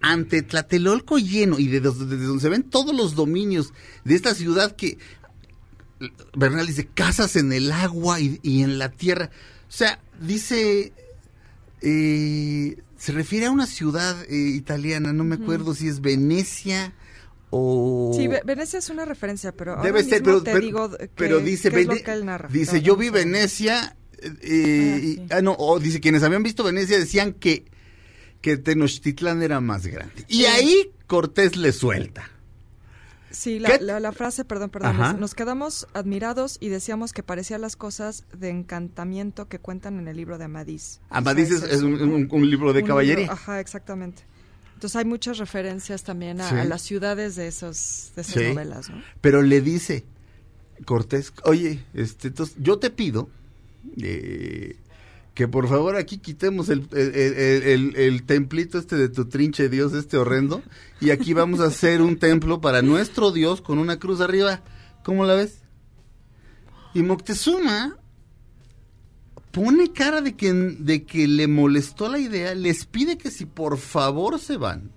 ante Tlatelolco lleno y de dos- desde donde se ven todos los dominios de esta ciudad que Bernal dice casas en el agua y, y en la tierra. O sea, dice eh, se refiere a una ciudad eh, italiana, no me acuerdo si es Venecia o Sí, Ve- Venecia es una referencia, pero ahora debe ser, pero, te pero- digo que- pero dice qué es lo Vene- que él narra. dice yo vi. Venecia y- ah, no o dice quienes habían visto Venecia decían que que Tenochtitlán era más grande y ahí Cortés le suelta Sí, la, ¿Qué? la- la frase, perdón, perdón. Ajá. Nos quedamos admirados y decíamos que parecían las cosas de encantamiento que cuentan en el libro de Amadís. Amadís O sea, es, es un, un- un libro de un caballería libro- ajá, exactamente. Entonces hay muchas referencias también a, Sí. a las ciudades de, esos, de esas Sí. novelas, ¿no? Pero le dice Cortés, oye, este, entonces, yo te pido eh, que por favor aquí quitemos el, el, el- templito este de tu trinche Dios, este horrendo, y aquí vamos a hacer un templo para nuestro Dios con una cruz arriba. ¿Cómo la ves? Y Moctezuma pone cara de que, de que le molestó la idea, les pide que si por favor se van,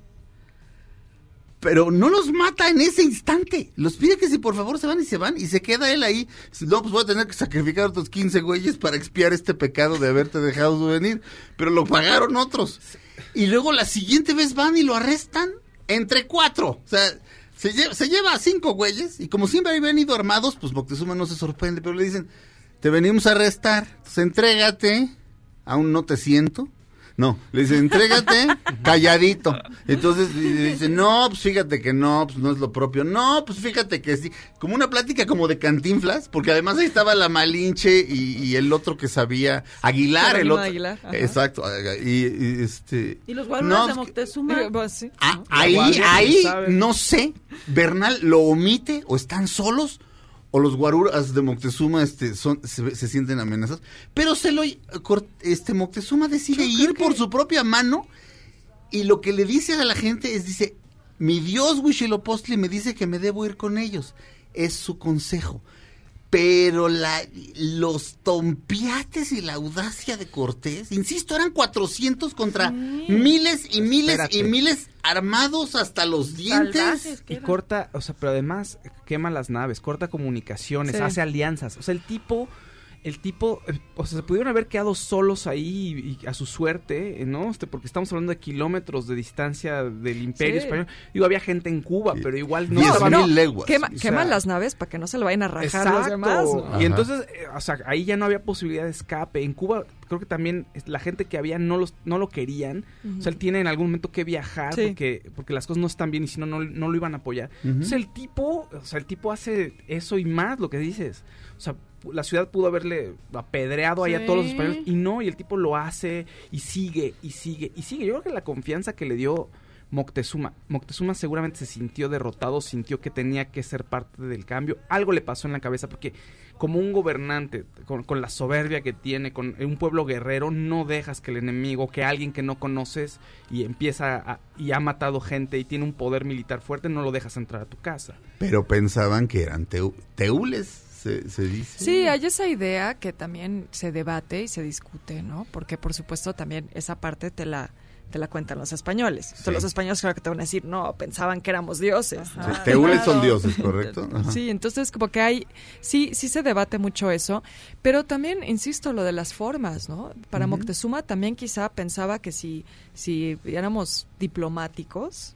pero no los mata en ese instante. Los pide que si por favor se van y se van y se queda él ahí. No, pues voy a tener que sacrificar otros 15 güeyes para expiar este pecado de haberte dejado venir. Pero lo pagaron otros. Y luego la siguiente vez van y lo arrestan entre cuatro. O sea, se lleva, se lleva a cinco güeyes y como siempre habían ido armados, pues Moctezuma no se sorprende, pero le dicen, te venimos a arrestar, entonces entrégate, aún no te siento. No, le dice, entrégate calladito. Entonces le dice, no, pues fíjate que no, pues no es lo propio. No, pues fíjate que sí. Como una plática como de cantinflas, porque además ahí estaba la Malinche y, y el otro que sabía, Aguilar, el otro. Aguilar. Exacto. Y, y, este... Y los No, de es que- Moctezuma. Eh, pues. Ah, La ahí, ahí, no sé, Bernal lo omite o están solos o los guaruras de Moctezuma este, son, se, se sienten amenazados, pero se lo, cor- este, Moctezuma decide ir por su propia mano y lo que le dice a la gente es, dice, mi Dios Huitzilopochtli me dice que me debo ir con ellos, es su consejo. Pero la, los tompiates y la audacia de Cortés, insisto, eran 400 contra miles y miles Espérate. y miles armados hasta los dientes. Y corta, o sea, pero además quema las naves, corta comunicaciones, Sí. hace alianzas. O sea, el tipo, el tipo, o sea, se pudieron haber quedado solos ahí y, a su suerte, ¿no? Este, porque estamos hablando de kilómetros de distancia del imperio Sí. español. Digo, había gente en Cuba, Sí. pero igual no Diez mil no, leguas. Quema- O sea, queman las naves para que no se lo vayan a rajar los demás. ¿no? Ajá. Y entonces, eh, o sea, ahí ya no había posibilidad de escape. En Cuba, creo que también la gente que había no los no lo querían. O sea, él tiene en algún momento que viajar Sí. porque porque las cosas no están bien y si no, no, no lo iban a apoyar. Ujú. Entonces, el tipo, o sea, el tipo hace eso y más lo que dices. O sea, la ciudad pudo haberle apedreado ahí a todos los Sí. españoles y no, y el tipo lo hace y sigue y sigue y sigue. Yo creo que la confianza que le dio Moctezuma. Moctezuma seguramente se sintió derrotado, sintió que tenía que ser parte del cambio. Algo le pasó en la cabeza porque como un gobernante, con, con la soberbia que tiene, con un pueblo guerrero, no dejas que el enemigo, que alguien que no conoces y empieza a- y ha matado gente y tiene un poder militar fuerte, no lo dejas entrar a tu casa. Pero pensaban que eran teu- teules, se, se dice. Sí, hay esa idea que también se debate y se discute, ¿no? Porque por supuesto también esa parte te la te la cuentan los españoles. Entonces, Sí. los españoles claro que te van a decir, no, pensaban que éramos dioses. Sí, Ajá. Teules son dioses, ¿correcto? Ajá. Sí, entonces como que hay, sí, sí se debate mucho eso, pero también, insisto, lo de las formas, ¿no? Para Moctezuma también quizá pensaba que si, si éramos diplomáticos,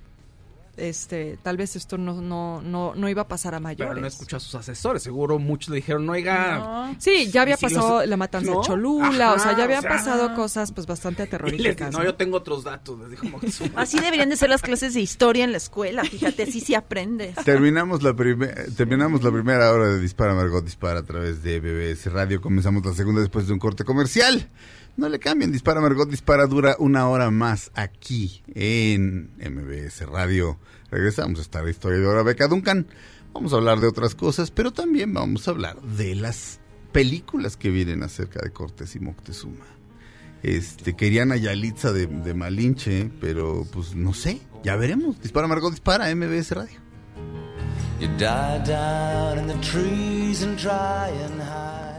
este, tal vez esto no, no, no, no iba a pasar a mayores. Pero no escuchó a sus asesores. Seguro muchos le dijeron, no, oiga, No. Sí, ya había si pasado los- la matanza ¿No? de Cholula, o sea, ya habían o sea- pasado cosas pues bastante Y les terroríficas. dijo, ¿no? no, yo tengo otros datos, les dijo. Así deberían de ser las clases de historia en la escuela. Fíjate, así sí aprendes. Terminamos la, primer- terminamos la primera hora de Dispara Margot Dispara a través de BBS Radio. Comenzamos la segunda después de un corte comercial. No le cambien, Dispara Margot Dispara dura una hora más aquí en MBS Radio. Regresamos a esta historia de Hora Beca Duncan. Vamos a hablar de otras cosas, pero también vamos a hablar de las películas que vienen acerca de Cortés y Moctezuma. Este, querían a Yalitza de, Malinche, pero pues no sé, ya veremos. Dispara Margot, dispara, MBS Radio. You die down in the trees and try and hide.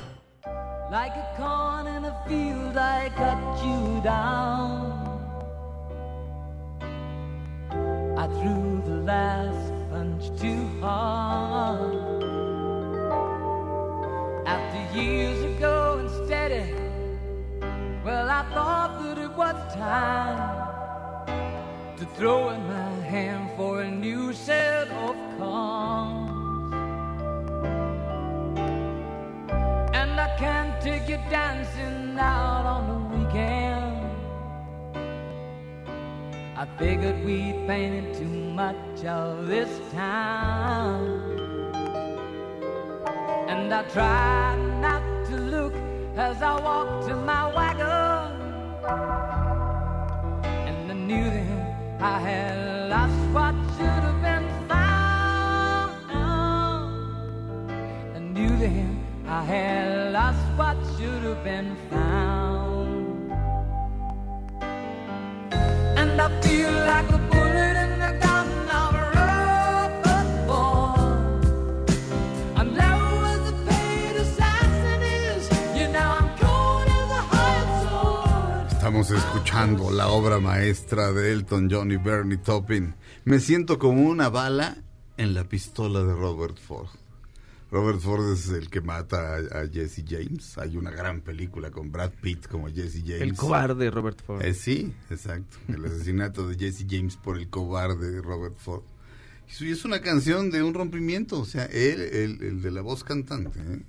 Like a corn in a field, I cut you down. I threw the last punch too hard. After years of going steady, well, I thought that it was time to throw in my hand for a new set of cards. Take you dancing out on the weekend. I figured we'd painted too much of this town. And I tried not to look as I walked to my wagon. And I knew then I had lost what should have been found. I knew then I had lost what should have been found. And I feel like a bullet in the gun of a rubber I'm low as a paid assassin is. You know I'm cold as a hired sword. Estamos escuchando la obra maestra de Elton John y Bernie Taupin. Me siento como una bala en la pistola de Robert Ford. Robert Ford es el que mata a, a Jesse James. Hay una gran película con Brad Pitt como Jesse James. El cobarde Robert Ford. Eh, sí, exacto. El asesinato de Jesse James por el cobarde Robert Ford. Y es una canción de un rompimiento, o sea, él, el, el de la voz cantante. ¿eh?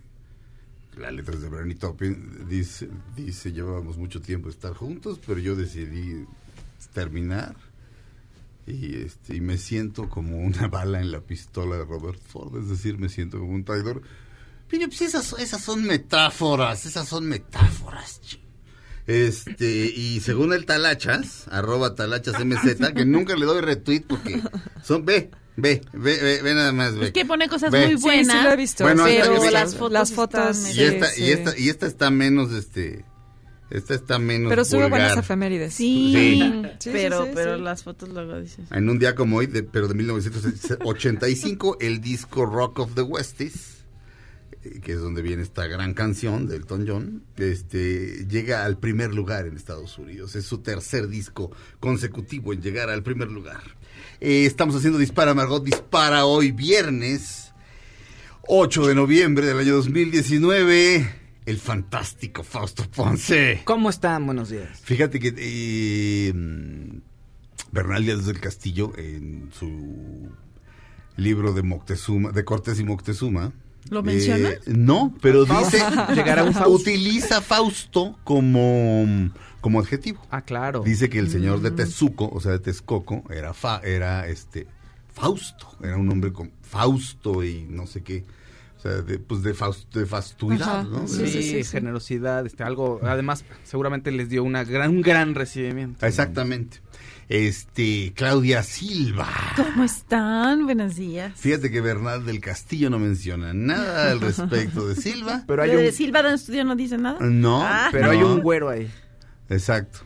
La letra es de Bernie Taupin dice, dice, llevábamos mucho tiempo estar juntos, pero yo decidí terminar. Y, este, y me siento como una bala en la pistola de Robert Ford, es decir, me siento como un traidor. Pero pues esas, esas son metáforas, esas son metáforas. Este, y según el Talachas, arroba Talachas MZ, que nunca le doy retweet porque son, ve, ve, ve, ve, ve nada más, ve. Es que pone cosas Ve. muy Sí, buenas. sí lo he visto. Bueno, pero las fotos, Las fotos, están- Y sí, esta, sí. y esta, y esta está menos, este, esta está menos Pero sube buenas vulgar. efemérides. Sí, Sí. Sí, pero, sí, sí, pero sí. las fotos luego dices. En un día como hoy, de- pero de 1985, el disco Rock of the Westies, eh, que es donde viene esta gran canción de Elton John, este, llega al primer lugar en Estados Unidos. Es su tercer disco consecutivo en llegar al primer lugar. Eh, estamos haciendo Dispara Margot, Dispara hoy viernes 8 de noviembre del año 2019. El fantástico Fausto Ponce. ¿Cómo están? Buenos días. Fíjate que eh, mm, Bernal Díaz del Castillo, en su libro de Moctezuma, de Cortés y Moctezuma. ¿Lo eh, menciona? no, pero Fausto. dice, Llegará un Fausto. utiliza Fausto como, como adjetivo. Ah, claro. Dice que el señor de Tezuco, o sea, de Texcoco, era, fa, era este Fausto, era un hombre con Fausto y no sé qué. O sea, de, pues de, faust- de faustuidad, Ajá, ¿no? Sí, Sí, sí, sí, sí. generosidad, este, algo, además, seguramente les dio una gran, un gran recibimiento. Exactamente. Este, Claudia Silva. ¿Cómo están? Buenos días. Fíjate que Bernal del Castillo no menciona nada al respecto de Silva. Pero hay ¿De un, Silva en estudio no dice nada? No, Ah. pero no. hay un güero ahí Exacto.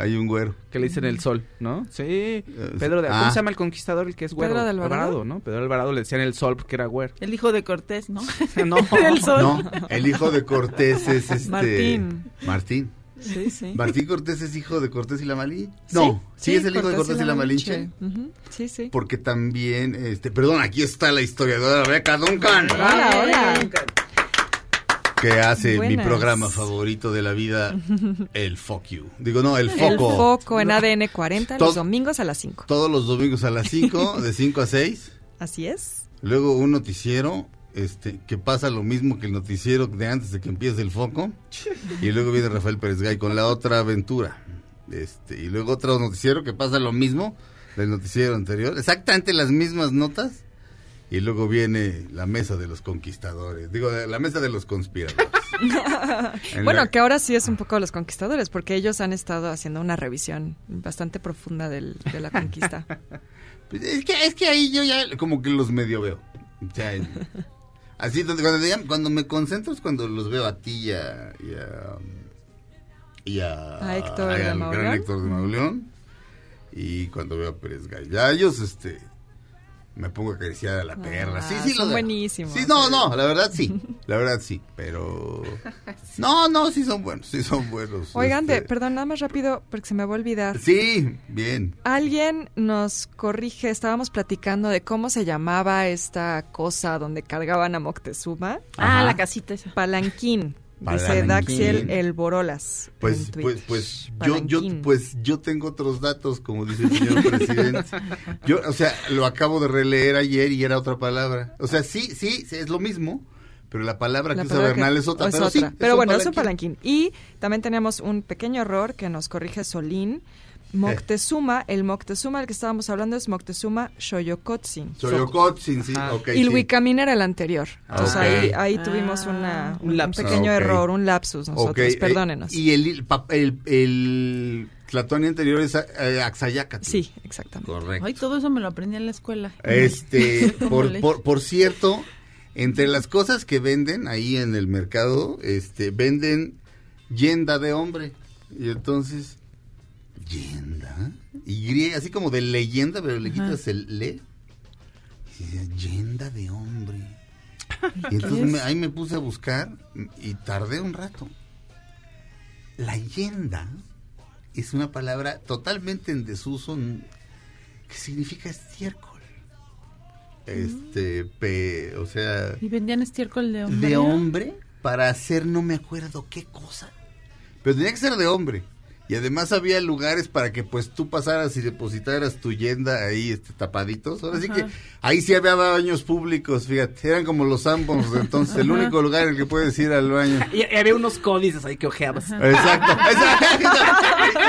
Hay un güero. que le dicen el sol, ¿no? Sí. Pedro de, ah. ¿cómo se llama el conquistador el que es güero? ¿Pedro de Alvarado? ¿no? Pedro de Alvarado le decían el sol porque era güero. El hijo de Cortés, ¿no? no. El sol. No, el hijo de Cortés es este. Martín. Martín. Sí, sí. Martín Cortés es hijo de Cortés y la Malinche. No, sí, es el hijo de Cortés y la Malinche. Sí, sí. Porque también, este, perdón, aquí está la historiadora Rebeca Duncan, Hola, hola. Que hace mi programa favorito de la vida, el Fuck You. Digo, no, el El Foco. foco en ADN 40 Todo- los domingos a las 5. Todos los domingos a las 5, de 5 a 6. Así es. Luego un noticiero este, que pasa lo mismo que el noticiero de antes de que empiece el foco. Y luego viene Rafael Pérez Gay con la otra aventura. Este, y luego otro noticiero que pasa lo mismo del noticiero anterior. Exactamente las mismas notas. Y luego viene la mesa de los conquistadores. Digo, la mesa de los conspiradores. En bueno, la- que ahora sí es un poco los conquistadores, porque ellos han estado haciendo una revisión bastante profunda del- de la conquista. Pues es, que, es que ahí yo ya como que los medio veo. O sea, en- así, cuando, cuando me concentro es cuando los veo a ti y a... Y a, y a- A Héctor de al gran Héctor de Mauleón. Y cuando veo a Pérez ellos, este... Me pongo a acariciar a la perra. Sí, Ah, sí, son lo buenísimos. Sí, no, no, la verdad sí. La verdad sí, pero... No, no, sí son buenos, sí son buenos. Oigan, de, este. perdón, nada más rápido, porque se me va a olvidar. Sí, bien. Alguien nos corrige, estábamos platicando de cómo se llamaba esta cosa donde cargaban a Moctezuma. Ah, Ajá. la casita esa. Palanquín. Dice Palanquín. Daxiel El Borolas. Pues, pues, pues, yo, yo, Palanquín. pues, yo tengo otros datos, como dice el señor presidente. Yo, o sea, lo acabo de releer ayer y era otra palabra. O sea, sí, sí, sí, es lo mismo, pero la palabra La que usa palabra que- Bernal es otra. es pero otra. Pero bueno, es un palanquín. palanquín. Y también tenemos un pequeño error que nos corrige Solín. Moctezuma, el Moctezuma del que estábamos hablando es Moctezuma Xoyocotzin. Xoyocotzin, sí, ok, Y sí. Ilhuicamin era el anterior. Entonces Ok. ahí, ahí Ah. tuvimos una, Un un, pequeño Ah, error, un lapsus nosotros, Ok, eh, perdónenos. y el, el, el, el anterior es eh, Axayacatl. Sí, exactamente. Correcto. Ay, todo eso me lo aprendí en la escuela. Este, ¿Cómo por, le- por, por cierto, entre las cosas que venden ahí en el mercado, este, venden yenda de hombre. Y entonces, yenda, y así como de leyenda, pero le quitas el le. Y dice, yenda de hombre. Y entonces me- ahí me puse a buscar y tardé un rato. La yenda es una palabra totalmente en desuso que significa estiércol. Este, pe- o sea, Y vendían estiércol de hombre. de hombre para hacer no me acuerdo qué cosa. Pero tenía que ser de hombre. Y además había lugares para que pues tú pasaras y depositaras tu yenda ahí este, tapaditos. Ahora sí que ahí sí había baños públicos, fíjate. Eran como los ambos entonces, el único lugar en el que puedes ir al baño. Y, y había unos códices ahí que ojeabas. Exacto, exacto.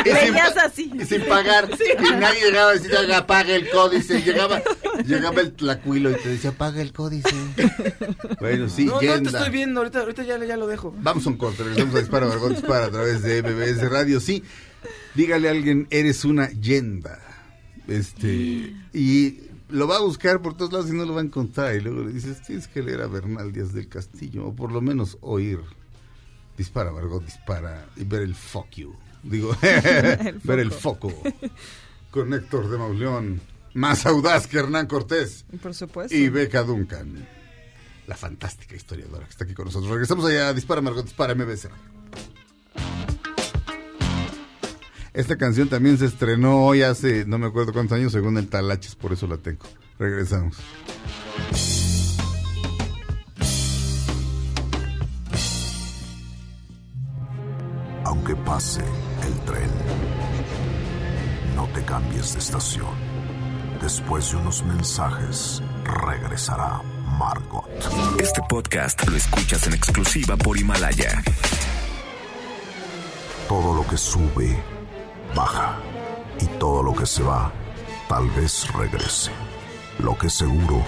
Y sin, Leías así. y sin pagar. Y nadie llegaba a decir, "Oiga, pague el códice. Llegaba, llegaba el tlacuilo y te decía, paga el códice. Bueno, sí, no, no te yenda. estoy viendo, ahorita, ahorita ya, ya lo dejo. Vamos a un corte, regresamos a Dispara, Margot Dispara a través de MBS Radio. Sí, dígale a alguien, eres una yenda. Este, y lo va a buscar por todos lados y no lo va a encontrar. Y luego le dices, tienes que leer a Bernal Díaz del Castillo, o por lo menos oír. Dispara, Margot, dispara, y ver el fuck you. Digo, ver el foco. Con Héctor de Mauleón, más audaz que Hernán Cortés. Por supuesto. Y Beca Duncan, la fantástica historiadora que está aquí con nosotros. Regresamos allá Dispara Margot, Dispara MBS. Esta canción también se estrenó hoy hace no me acuerdo cuántos años, según el Talaches, por eso la tengo. Regresamos. Aunque pase el tren, no te cambies de estación. Después de unos mensajes, regresará Margot. Este podcast lo escuchas en exclusiva por Himalaya. Todo lo que sube, baja. Y todo lo que se va, tal vez regrese. Lo que seguro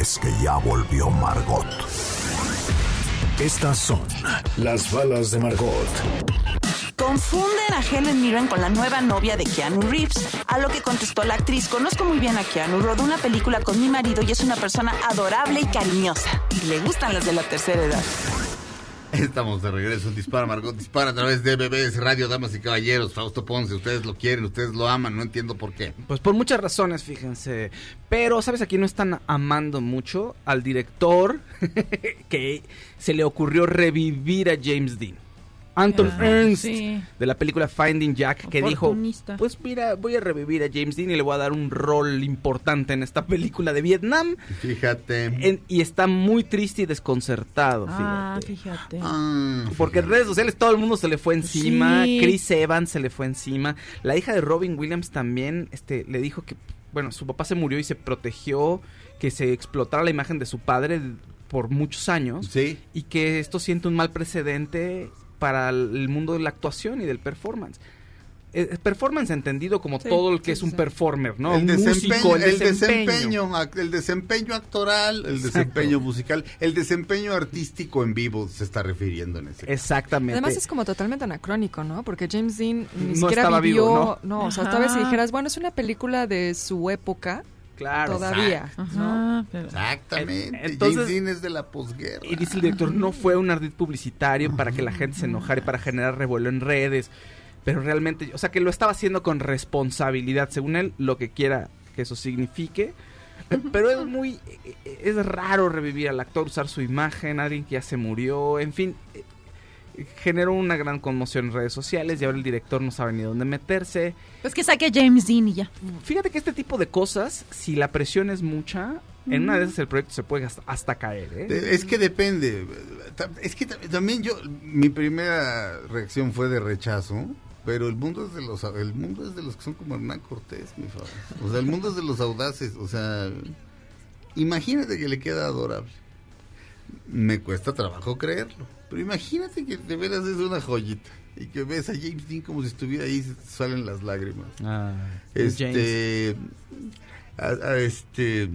es que ya volvió Margot. Estas son las balas de Margot. Confunden a Helen Mirren con la nueva novia de Keanu Reeves, a lo que contestó la actriz, conozco muy bien a Keanu, rodó una película con mi marido y es una persona adorable y cariñosa. Y le gustan las de la tercera edad. Estamos de regreso Dispara Margot, Dispara a través de MBS Radio, damas y caballeros. Fausto Ponce, ustedes lo quieren, ustedes lo aman, no entiendo por qué. Pues por muchas razones, fíjense. Pero, ¿sabes? Aquí no están amando mucho al director que se le ocurrió revivir a James Dean. Anton Ernst sí. de la película Finding Jack que dijo, pues mira, voy a revivir a James Dean y le voy a dar un rol importante en esta película de Vietnam. Fíjate. En- y está muy triste y desconcertado, Ah, fíjate. fíjate. Ah, Porque en redes sociales todo el mundo se le fue encima, Sí. Chris Evans se le fue encima, la hija de Robin Williams también este, le dijo que, bueno, su papá se murió y se protegió que se explotara la imagen de su padre por muchos años Sí. y que esto siente un mal precedente para el mundo de la actuación y del performance. Eh, performance entendido como Sí, todo el que sí, es un sí. performer, ¿no? el, Un desempeño, músico, el desempeño, el desempeño actoral, el Exacto. desempeño musical, el desempeño artístico en vivo se está refiriendo en ese. Exactamente. Además es como totalmente anacrónico, ¿no? Porque James Dean ni No siquiera estaba vivió, vivo, no, o sea, Ajá. tal vez si dijeras, bueno, es una película de su época claro. todavía, ¿no? Ajá, pero- Exactamente. En- entonces- James Dean es de la posguerra. Y dice el director, no fue un ardid publicitario para que la gente se enojara y para generar revuelo en redes. Pero realmente, o sea, que lo estaba haciendo con responsabilidad, según él, lo que quiera que eso signifique. Pero es muy, es raro revivir al actor, usar su imagen, alguien que ya se murió, en fin. Generó una gran conmoción en redes sociales y ahora el director no sabe ni dónde meterse. Pues que saque a James Dean y ya. Fíjate que este tipo de cosas, si la presión es mucha, en una de esas el proyecto se puede hasta, hasta caer, ¿eh? Es que depende. Es que ta- también yo, mi primera reacción fue de rechazo, pero el mundo es de los, el mundo es de los que son como Hernán Cortés, mi favor. O sea, el mundo es de los audaces. O sea, imagínate que le queda adorable. Me cuesta trabajo creerlo, pero imagínate que de veras es una joyita y que ves a James Dean como si estuviera ahí y salen las lágrimas. Ah, Este, a- a este,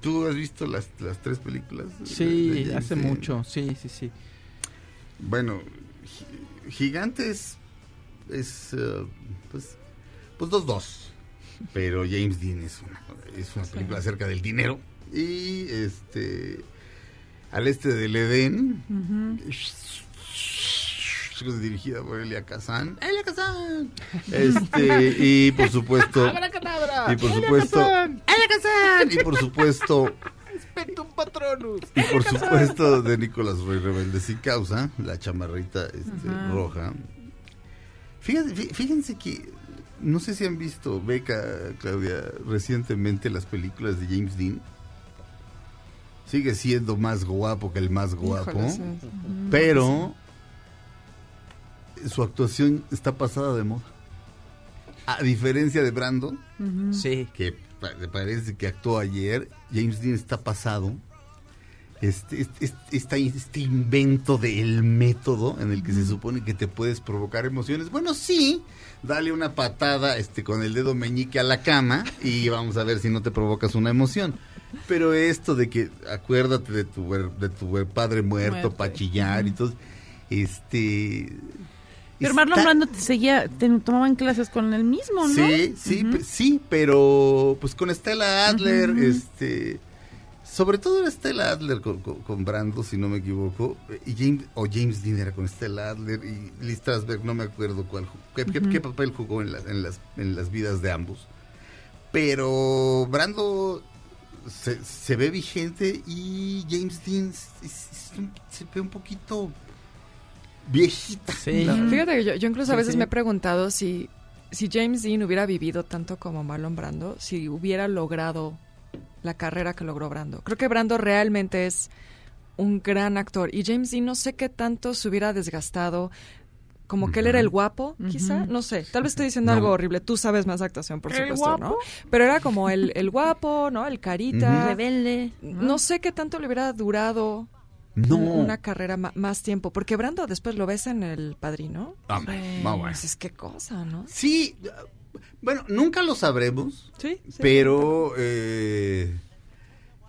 ¿tú has visto las, las tres películas? Sí, de hace Dean? mucho, sí, sí, sí. Bueno, Gi- Gigantes es, eh, pues, pues dos dos, pero James Dean es una, es una película acerca del dinero y este, al este del Edén, dirigida por Elia Kazan. Elia Kazan. Este, y por supuesto, y por supuesto, Elia Kazan. Y por supuesto, patronus. y por supuesto de Nicolás Rey Rebelde sin causa, la chamarrita este, roja. Fíjense, fí- fíjense que no sé si han visto Beca, Claudia, recientemente las películas de James Dean. Sigue siendo más guapo que el más guapo, Híjole, sí. pero su actuación está pasada de moda. A diferencia de Brando, Sí. que pa- parece que actuó ayer, James Dean está pasado. Este, este, este- este invento del método en el que se supone que te puedes provocar emociones. Bueno, sí, dale una patada este, con el dedo meñique a la cama y vamos a ver si no te provocas una emoción. Pero esto de que acuérdate de tu, de tu padre muerto, Muerto. para chillar y todo, este... Pero Marlon Brando te seguía, te tomaban clases con él mismo, ¿no? Sí, sí, sí, pero pues con Stella Adler, este, sobre todo era Stella Adler con, con- con Brando, si no me equivoco, y James, o James Dean era con Stella Adler y Lee Strasberg, no me acuerdo cuál, qué, qué- qué papel jugó en, en las, en las vidas de ambos. Pero Brando se, se ve vigente y James Dean es- es- es un- se ve un poquito viejita. Sí. la- Fíjate que yo, yo incluso a Sí, veces sí. me he preguntado si, si James Dean hubiera vivido tanto como Marlon Brando, si hubiera logrado la carrera que logró Brando. Creo que Brando realmente es un gran actor y James Dean no sé qué tanto se hubiera desgastado. Como que él era el guapo, quizá, no sé. Tal vez estoy diciendo No. algo horrible. Tú sabes más actuación, por ¿El supuesto, ¿no? Pero era como el, el guapo, ¿no? El carita. Rebelde. No sé qué tanto le hubiera durado No. un- una carrera más tiempo, porque Brando después lo ves en El Padrino. Hombre, vamos a ver. Pues es qué cosa, ¿no? Sí, bueno, nunca lo sabremos, Sí, sí. pero eh,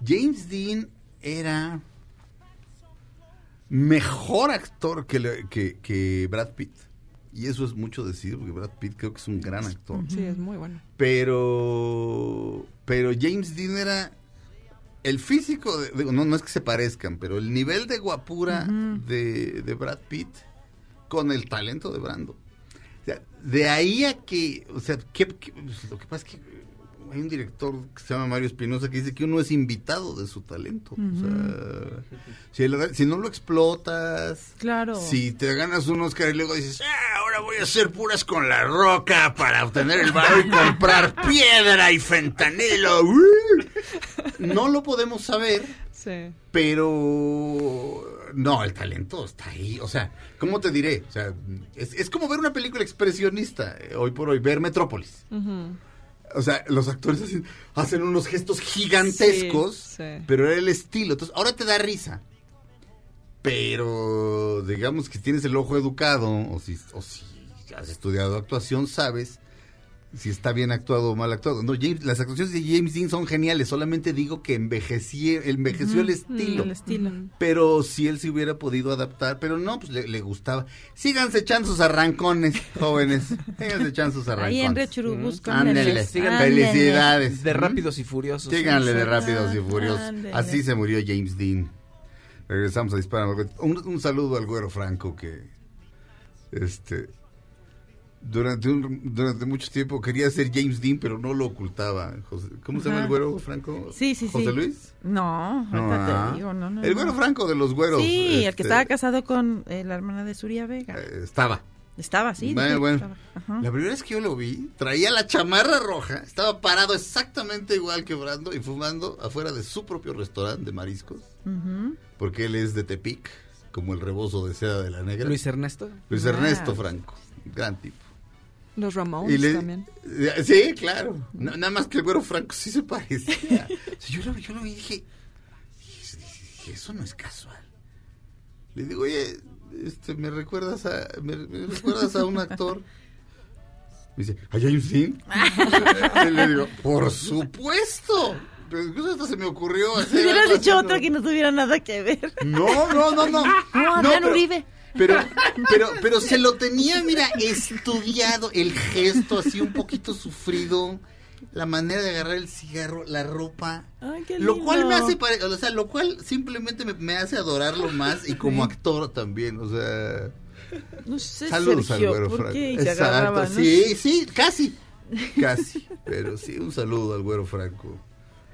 James Dean era mejor actor que, le- que, que Brad Pitt. Y eso es mucho decir, porque Brad Pitt creo que es un gran actor. Sí, es muy bueno. Pero, pero James Dean era el físico, de- digo, no, no es que se parezcan, pero el nivel de guapura de, de Brad Pitt con el talento de Brando. O sea, de ahí a que, o sea, que, que- lo que pasa es que hay un director que se llama Mario Espinosa que dice que uno es invitado de su talento. O sea, si, no lo explotas, Claro. si te ganas un Oscar y luego dices, "Ah, ahora voy a hacer puras con la roca para obtener el barro y comprar piedra y fentanilo. No lo podemos saber, Sí. pero no, el talento está ahí. O sea, ¿cómo te diré? O sea, es, es como ver una película expresionista eh, hoy por hoy, ver Metrópolis. O sea, los actores hacen, hacen unos gestos gigantescos, Sí, sí. pero era el estilo. Entonces, ahora te da risa. Pero, digamos que tienes el ojo educado, o si, o si has estudiado actuación, sabes si está bien actuado o mal actuado. No, James- las actuaciones de James Dean son geniales, solamente digo que envejeció, envejeció el estilo. El estilo. Pero si él se hubiera podido adaptar, pero no, pues le, le gustaba. Síganse echando sus arrancones, jóvenes. Síganse echando sus arrancones. Ahí en Río Churubusco. Ándele. Felicidades. De rápidos y furiosos. Síganle de rápidos y furiosos. Ándele. Así se murió James Dean. Regresamos a disparar. Un, un saludo al güero Franco que este durante un, durante mucho tiempo quería ser James Dean, pero no lo ocultaba. José- ¿Cómo se llama el güero Franco? Sí, sí, sí. ¿José Luis? No, No, ahorita ah. te digo, no, no. El no. güero Franco de los güeros. Sí, el este, que estaba casado con eh, la hermana de Suria Vega. eh, estaba. Estaba, sí. Bueno, bueno. estaba. La primera vez que yo lo vi, traía la chamarra roja, estaba parado exactamente igual que Brando y fumando afuera de su propio restaurante de mariscos, Ujú. porque él es de Tepic, como el rebozo de seda de la negra. Luis Ernesto. Luis Ah. Ernesto Franco, gran tipo. Los Ramones Y le- también. Sí, claro. Na- nada más que el güero Franco sí se parecía. O sea, yo, lo, yo lo vi y dije, eso no es casual. Le digo, oye, este, ¿me recuerdas a, me, me recuerdas a un actor? Me dice, ¿a James Dean? Y le digo, por supuesto. Pero incluso hasta se me ocurrió Si hubieras dicho ¿no? que no tuviera nada que ver. No, no, no, no. No, Adrián pero- Uribe. Pero, pero, pero se lo tenía, mira, estudiado, el gesto así un poquito sufrido, la manera de agarrar el cigarro, la ropa. Ay, qué Lo lindo. cual me hace, pare- o sea, lo cual simplemente me, me hace adorarlo más y como actor también, o sea. No sé, Saludos Sergio, al güero ¿por Franco. qué? Y se Exacto, agarraban, ¿no? sí, sí, casi, casi, pero sí, un saludo al güero Franco.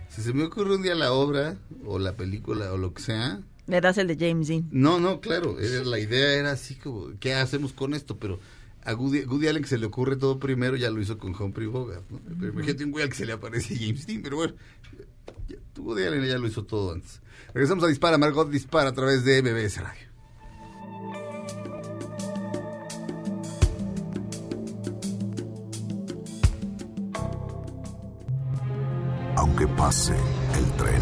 Si se me ocurre un día la obra, o la película, o lo que sea, Le das el de James Dean. no, no, claro, era- la idea era así como, ¿qué hacemos con esto? Pero a Woody, Woody Allen que se le ocurre todo primero, ya lo hizo con Humphrey Bogart, ¿no? Pero imagínate un güey al que se le aparece James Dean, pero bueno, ya, Woody Allen ya lo hizo todo antes. Regresamos a Dispara, Margot Dispara a través de MBS Radio. Aunque pase el tren,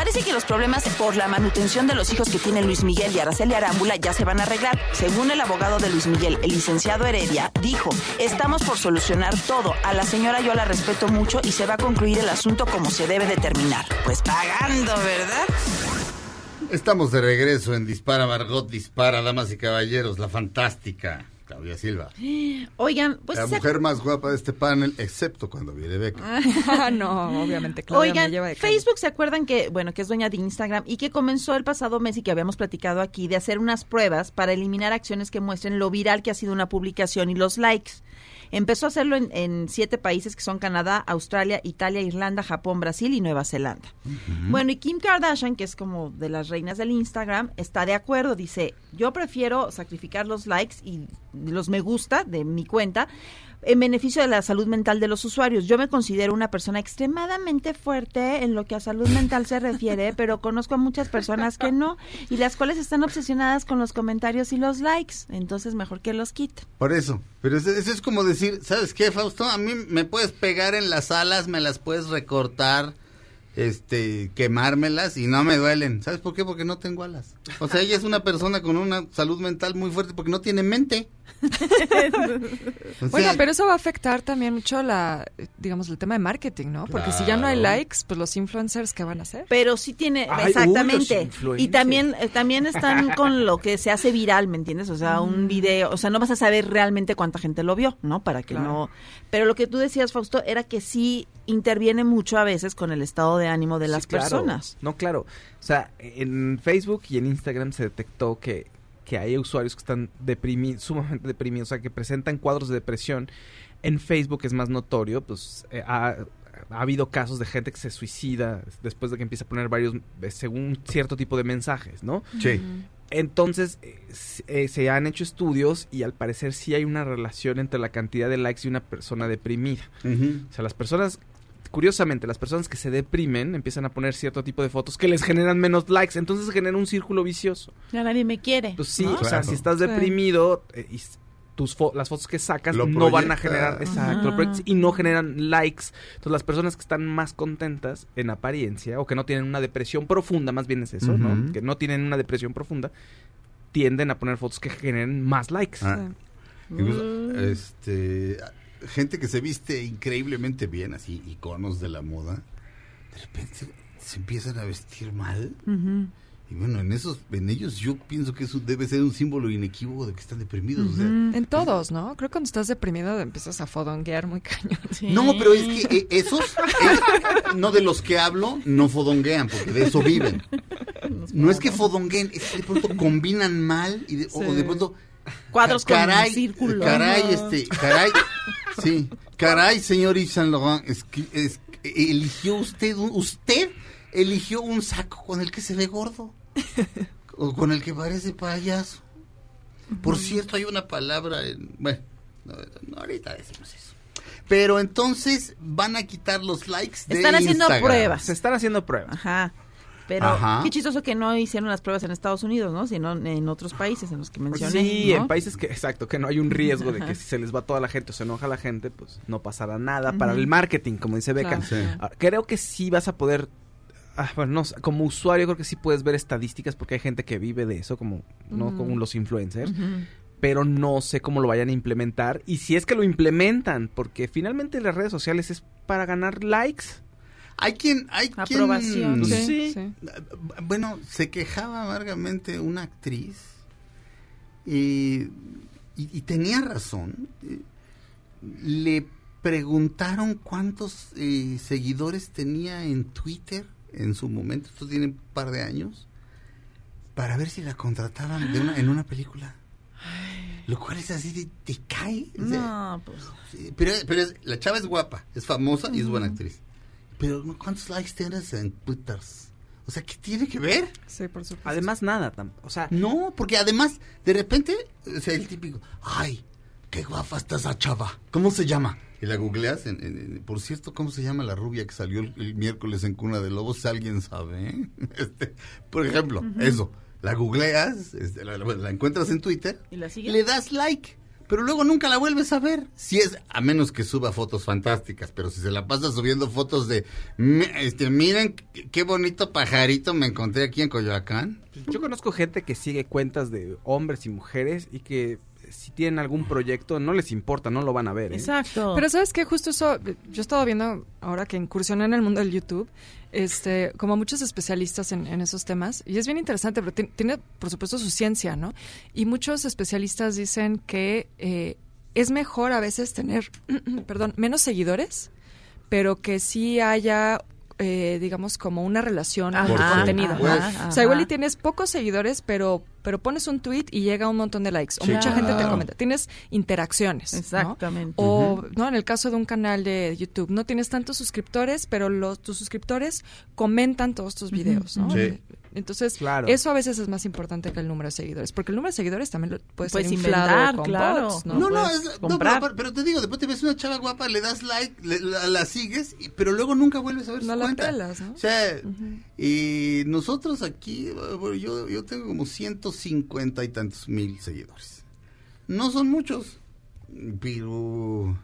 Parece que los problemas por la manutención de los hijos que tienen Luis Miguel y Araceli Arámbula ya se van a arreglar. Según el abogado de Luis Miguel, el licenciado Heredia, dijo, estamos por solucionar todo. A la señora yo la respeto mucho y se va a concluir el asunto como se debe determinar. Pues pagando, ¿verdad? Estamos de regreso en Dispara, Margot Dispara, damas y caballeros, la fantástica Claudia Silva. Oigan, pues la se- mujer más guapa de este panel, excepto cuando viene Beca. Ah, no, obviamente, Claudia me Oigan, lleva de calle. Facebook se acuerdan que, bueno, que es dueña de Instagram y que comenzó el pasado mes y que habíamos platicado aquí de hacer unas pruebas para eliminar acciones que muestren lo viral que ha sido una publicación y los likes. Empezó a hacerlo en, en siete países que son Canadá, Australia, Italia, Irlanda, Japón, Brasil y Nueva Zelanda. Bueno, y Kim Kardashian, que es como de las reinas del Instagram, está de acuerdo. Dice, yo prefiero sacrificar los likes y los me gusta de mi cuenta en beneficio de la salud mental de los usuarios. Yo me considero una persona extremadamente fuerte en lo que a salud mental se refiere, pero conozco a muchas personas que no y las cuales están obsesionadas con los comentarios y los likes. Entonces, mejor que los quite. Por eso. Pero eso, eso es como decir, ¿sabes qué, Fausto? A mí me puedes pegar en las alas, me las puedes recortar, este, quemármelas y no me duelen. ¿Sabes por qué? Porque no tengo alas. O sea, ella es una persona con una salud mental muy fuerte porque no tiene mente. O Bueno, sea, pero eso va a afectar también mucho la, digamos, el tema de marketing, ¿no? Porque si ya no hay likes, pues los influencers, ¿qué van a hacer? Pero sí tiene, Ay, exactamente. y también, eh, también están con lo que se hace viral, ¿me entiendes? O sea, un video, o sea, no vas a saber realmente cuánta gente lo vio, ¿no? Para que Claro. no. Pero lo que tú decías, Fausto, era que sí interviene mucho a veces con el estado de ánimo de Sí, las claro. personas. No, claro. O sea, en Facebook y en Instagram se detectó que, que hay usuarios que están deprimidos, sumamente deprimidos, o sea, que presentan cuadros de depresión. En Facebook es más notorio, pues, eh, ha habido casos de gente que se suicida después de que empieza a poner varios, eh, según cierto tipo de mensajes, ¿no? Sí. Entonces, eh, eh, se han hecho estudios y al parecer sí hay una relación entre la cantidad de likes y una persona deprimida. O sea, las personas, curiosamente, las personas que se deprimen empiezan a poner cierto tipo de fotos que les generan menos likes. Entonces se genera un círculo vicioso. Ya nadie me quiere. Pues sí, ¿no? o sea, si estás Sí. deprimido eh, y tus fo- las fotos que sacas Lo no van a generar exacto, y no generan likes. Entonces las personas que están más contentas en apariencia o que no tienen una depresión profunda, más bien es eso. ¿no? Que no tienen una depresión profunda, tienden a poner fotos que generen más likes. Ah, incluso, Mm. este, gente que se viste increíblemente bien, así, iconos de la moda, de repente se empiezan a vestir mal. Ujú. Y bueno, en esos, en ellos yo pienso que eso debe ser un símbolo inequívoco de que están deprimidos. o sea. En todos, ¿no? Creo que cuando estás deprimido empiezas a fodonguear muy cañón. Sí. No, pero es que eh, esos, eh, no de los que hablo, no fodonguean, porque de eso viven. No es que fodongueen, es que de pronto combinan mal y de, o Sí. de pronto Cuadros con caray, círculos. caray, este, caray, sí, caray, señor Yves Saint Laurent, es que es- eligió usted, un- usted eligió un saco con el que se ve gordo o con el que parece payaso. Por cierto, hay una palabra, en, bueno, no, no, ahorita decimos eso. Pero entonces van a quitar los likes de Están haciendo Instagram. pruebas. Se están haciendo pruebas. Ajá. Pero Ajá. qué chistoso que no hicieron las pruebas en Estados Unidos, ¿no? Sino en otros países en los que mencioné. Sí, ¿no? en países que, exacto, que no hay un riesgo de que si se les va toda la gente o se enoja la gente, pues no pasará nada para el marketing, como dice Beca. Claro. Sí. Ahora, creo que sí vas a poder, ah, bueno, no como usuario creo que sí puedes ver estadísticas porque hay gente que vive de eso, como, no como los influencers, pero no sé cómo lo vayan a implementar y si es que lo implementan, porque finalmente las redes sociales es para ganar likes. Hay quien, hay Aprobación. quien, Sí. sí. Bueno, se quejaba amargamente una actriz y, y- y tenía razón. Le preguntaron cuántos eh, seguidores tenía en Twitter en su momento, esto tiene un par de años, para ver si la contrataban de una, en una película. Lo cual es así, de, te cae. O sea, No, pues. Pero, pero es- la chava es guapa, es famosa y es buena actriz. Pero ¿no? ¿cuántos likes tienes en Twitter? O sea, ¿qué tiene que ver? Sí, por supuesto. Además nada, o sea, No, porque además, de repente, o sea, el típico, ay, qué guapa está esa chava. ¿Cómo se llama? Y la googleas, en- en- en- por cierto, ¿cómo se llama la rubia que salió el, el miércoles en Cuna de Lobos? Si alguien sabe. ¿eh? Este, por ejemplo, eso, la googleas, este, la, la- la encuentras en Twitter, ¿Y la le das like. Pero luego nunca la vuelves a ver. Si es, a menos que suba fotos fantásticas, pero si se la pasa subiendo fotos de, "Mi- este, miren qué- qué bonito pajarito me encontré aquí en Coyoacán. Yo conozco gente que sigue cuentas de hombres y mujeres y que si tienen algún proyecto no les importa, no lo van a ver. ¿eh? Exacto. Pero sabes que justo eso, yo he estado viendo ahora que incursioné en el mundo del YouTube, este, como muchos especialistas en, en esos temas, y es bien interesante, pero ti- tiene, por supuesto su ciencia, ¿no? Y muchos especialistas dicen que eh, es mejor a veces tener, perdón, menos seguidores, pero que sí haya, eh, digamos, como una relación con contenido. O sea, igual y tienes pocos seguidores, pero pero pones un tweet y llega un montón de likes. O mucha gente te comenta. Tienes interacciones. ¿no? Exactamente. O, no, en el caso de un canal de YouTube, no tienes tantos suscriptores, pero los tus suscriptores comentan todos tus videos, ¿no? Sí. Entonces, Claro. eso a veces es más importante que el número de seguidores, porque el número de seguidores también lo puedes, Puedes inventar, con claro. bots, ¿no? No, no, es, no, pero, pero te digo, después te ves una chava guapa, le das like, le- la, la sigues, y- pero luego nunca vuelves a ver No su la cuenta. pelas, ¿no? O sea, y nosotros aquí, bueno, yo, yo tengo como 150 y tantos mil seguidores. No son muchos, pero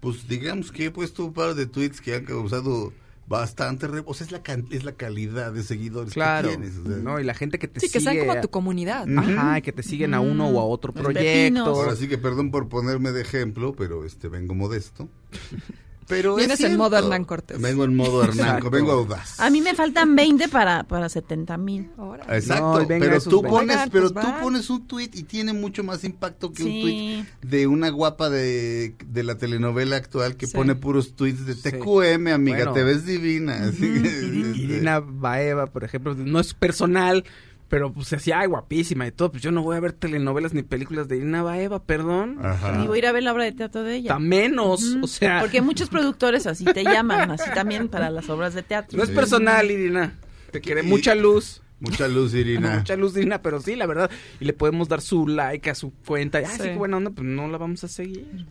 pues digamos que he puesto un par de tweets que han causado bastante, re- o sea, es la, es la calidad de seguidores Claro, que tienes. o sea. ¿no? Y la gente que te Sí, que sigue... sean como tu comunidad. Ajá, y que te siguen a uno o a otro proyecto. Ahora sí que perdón por ponerme de ejemplo, pero este vengo modesto. Pero Vienes es en modo Hernán Cortés. Vengo en modo Hernán, vengo audaz. A mí me faltan 20 para, para 70 mil. Ahora. Exacto, No, pero tú pones, Oigan, pero pues tú va. pones un tweet y tiene mucho más impacto que un tweet de una guapa de, de la telenovela actual que Sí. pone puros tweets de Sí. TQM, amiga, Bueno. te ves divina. Irina Baeva, por ejemplo, no es personal, Pero pues se hacía ay, guapísima y todo. Pues yo no voy a ver telenovelas ni películas de Irina Baeva, perdón. Ajá. Y voy a ir a ver la obra de teatro de ella. Tan menos. O sea, Porque muchos productores así te llaman, así también para las obras de teatro. no es personal, Irina. Te quiere mucha luz. Mucha luz, Irina. Mucha luz divina, pero sí, la verdad. Y le podemos dar su like a su cuenta. Ay, sí, Sí. qué buena onda, pues no la vamos a seguir.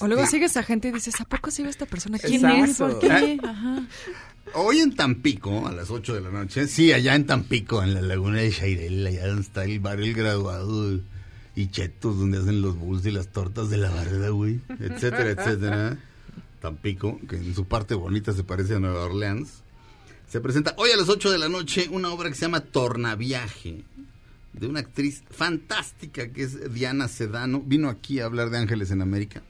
O luego Ah, sigues a gente y dices, ¿a poco sigo a esta persona? ¿Quién Exacto. es? ¿Por qué? Ajá. Hoy en Tampico, a las 8 de la noche, sí, allá en Tampico, en la laguna de Shairel, allá donde está el bar El Graduado y Chetos, donde hacen los bulls y las tortas de la güey, etcétera, etcétera. Tampico, que en su parte bonita se parece a Nueva Orleans. Se presenta hoy a las 8 de la noche una obra que se llama Tornaviaje, de una actriz fantástica que es Diana Sedano. Vino aquí a hablar de Ángeles en América.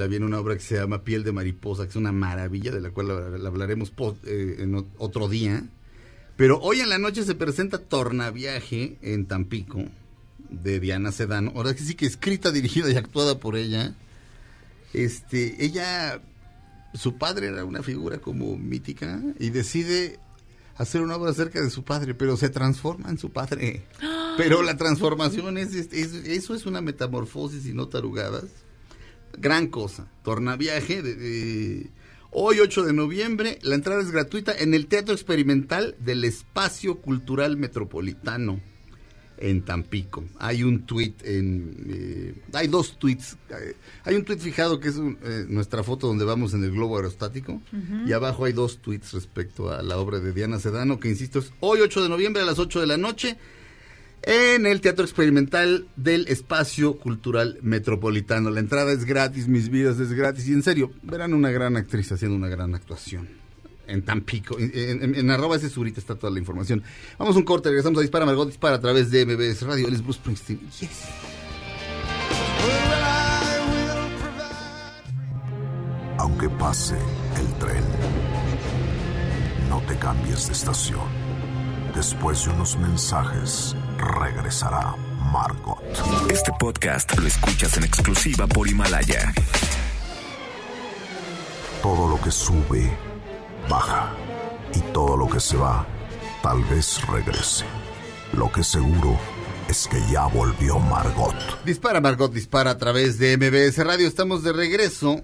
La vi en una obra que se llama Piel de Mariposa, que es una maravilla, de la cual la, la hablaremos eh, en otro día. Pero hoy en la noche se presenta Tornaviaje en Tampico, de Diana Sedano. Ahora que sí que escrita, dirigida y actuada por ella. Este, ella, su padre era una figura como mítica y decide hacer una obra acerca de su padre, pero se transforma en su padre. Pero la transformación es, es- es- eso es una metamorfosis y no tarugadas. Gran cosa. Tornaviaje de, de- hoy 8 de noviembre, la entrada es gratuita en el Teatro Experimental del Espacio Cultural Metropolitano en Tampico. Hay un tuit en... eh, hay dos tweets. eh, hay un tuit fijado que es un- eh, nuestra foto donde vamos en el globo aerostático. Y abajo hay dos tweets respecto a la obra de Diana Sedano, que insisto es hoy 8 de noviembre a las 8 de la noche en el Teatro Experimental del Espacio Cultural Metropolitano. La entrada es gratis, mis vidas es gratis. Y en serio, verán una gran actriz haciendo una gran actuación. En Tampico, en, en, arroba ese surita está toda la información. Vamos a un corte, regresamos a Dispara Margot Dispara a través de MBS Radio. Él es Bruce Springsteen. Yes. Aunque pase el tren, no te cambies de estación. Después de unos mensajes, regresará Margot. Este podcast lo escuchas en exclusiva por Himalaya. Todo lo que sube, baja. Y todo lo que se va, tal vez regrese. Lo que seguro es que ya volvió Margot. Dispara Margot Dispara a través de MBS Radio. Estamos de regreso.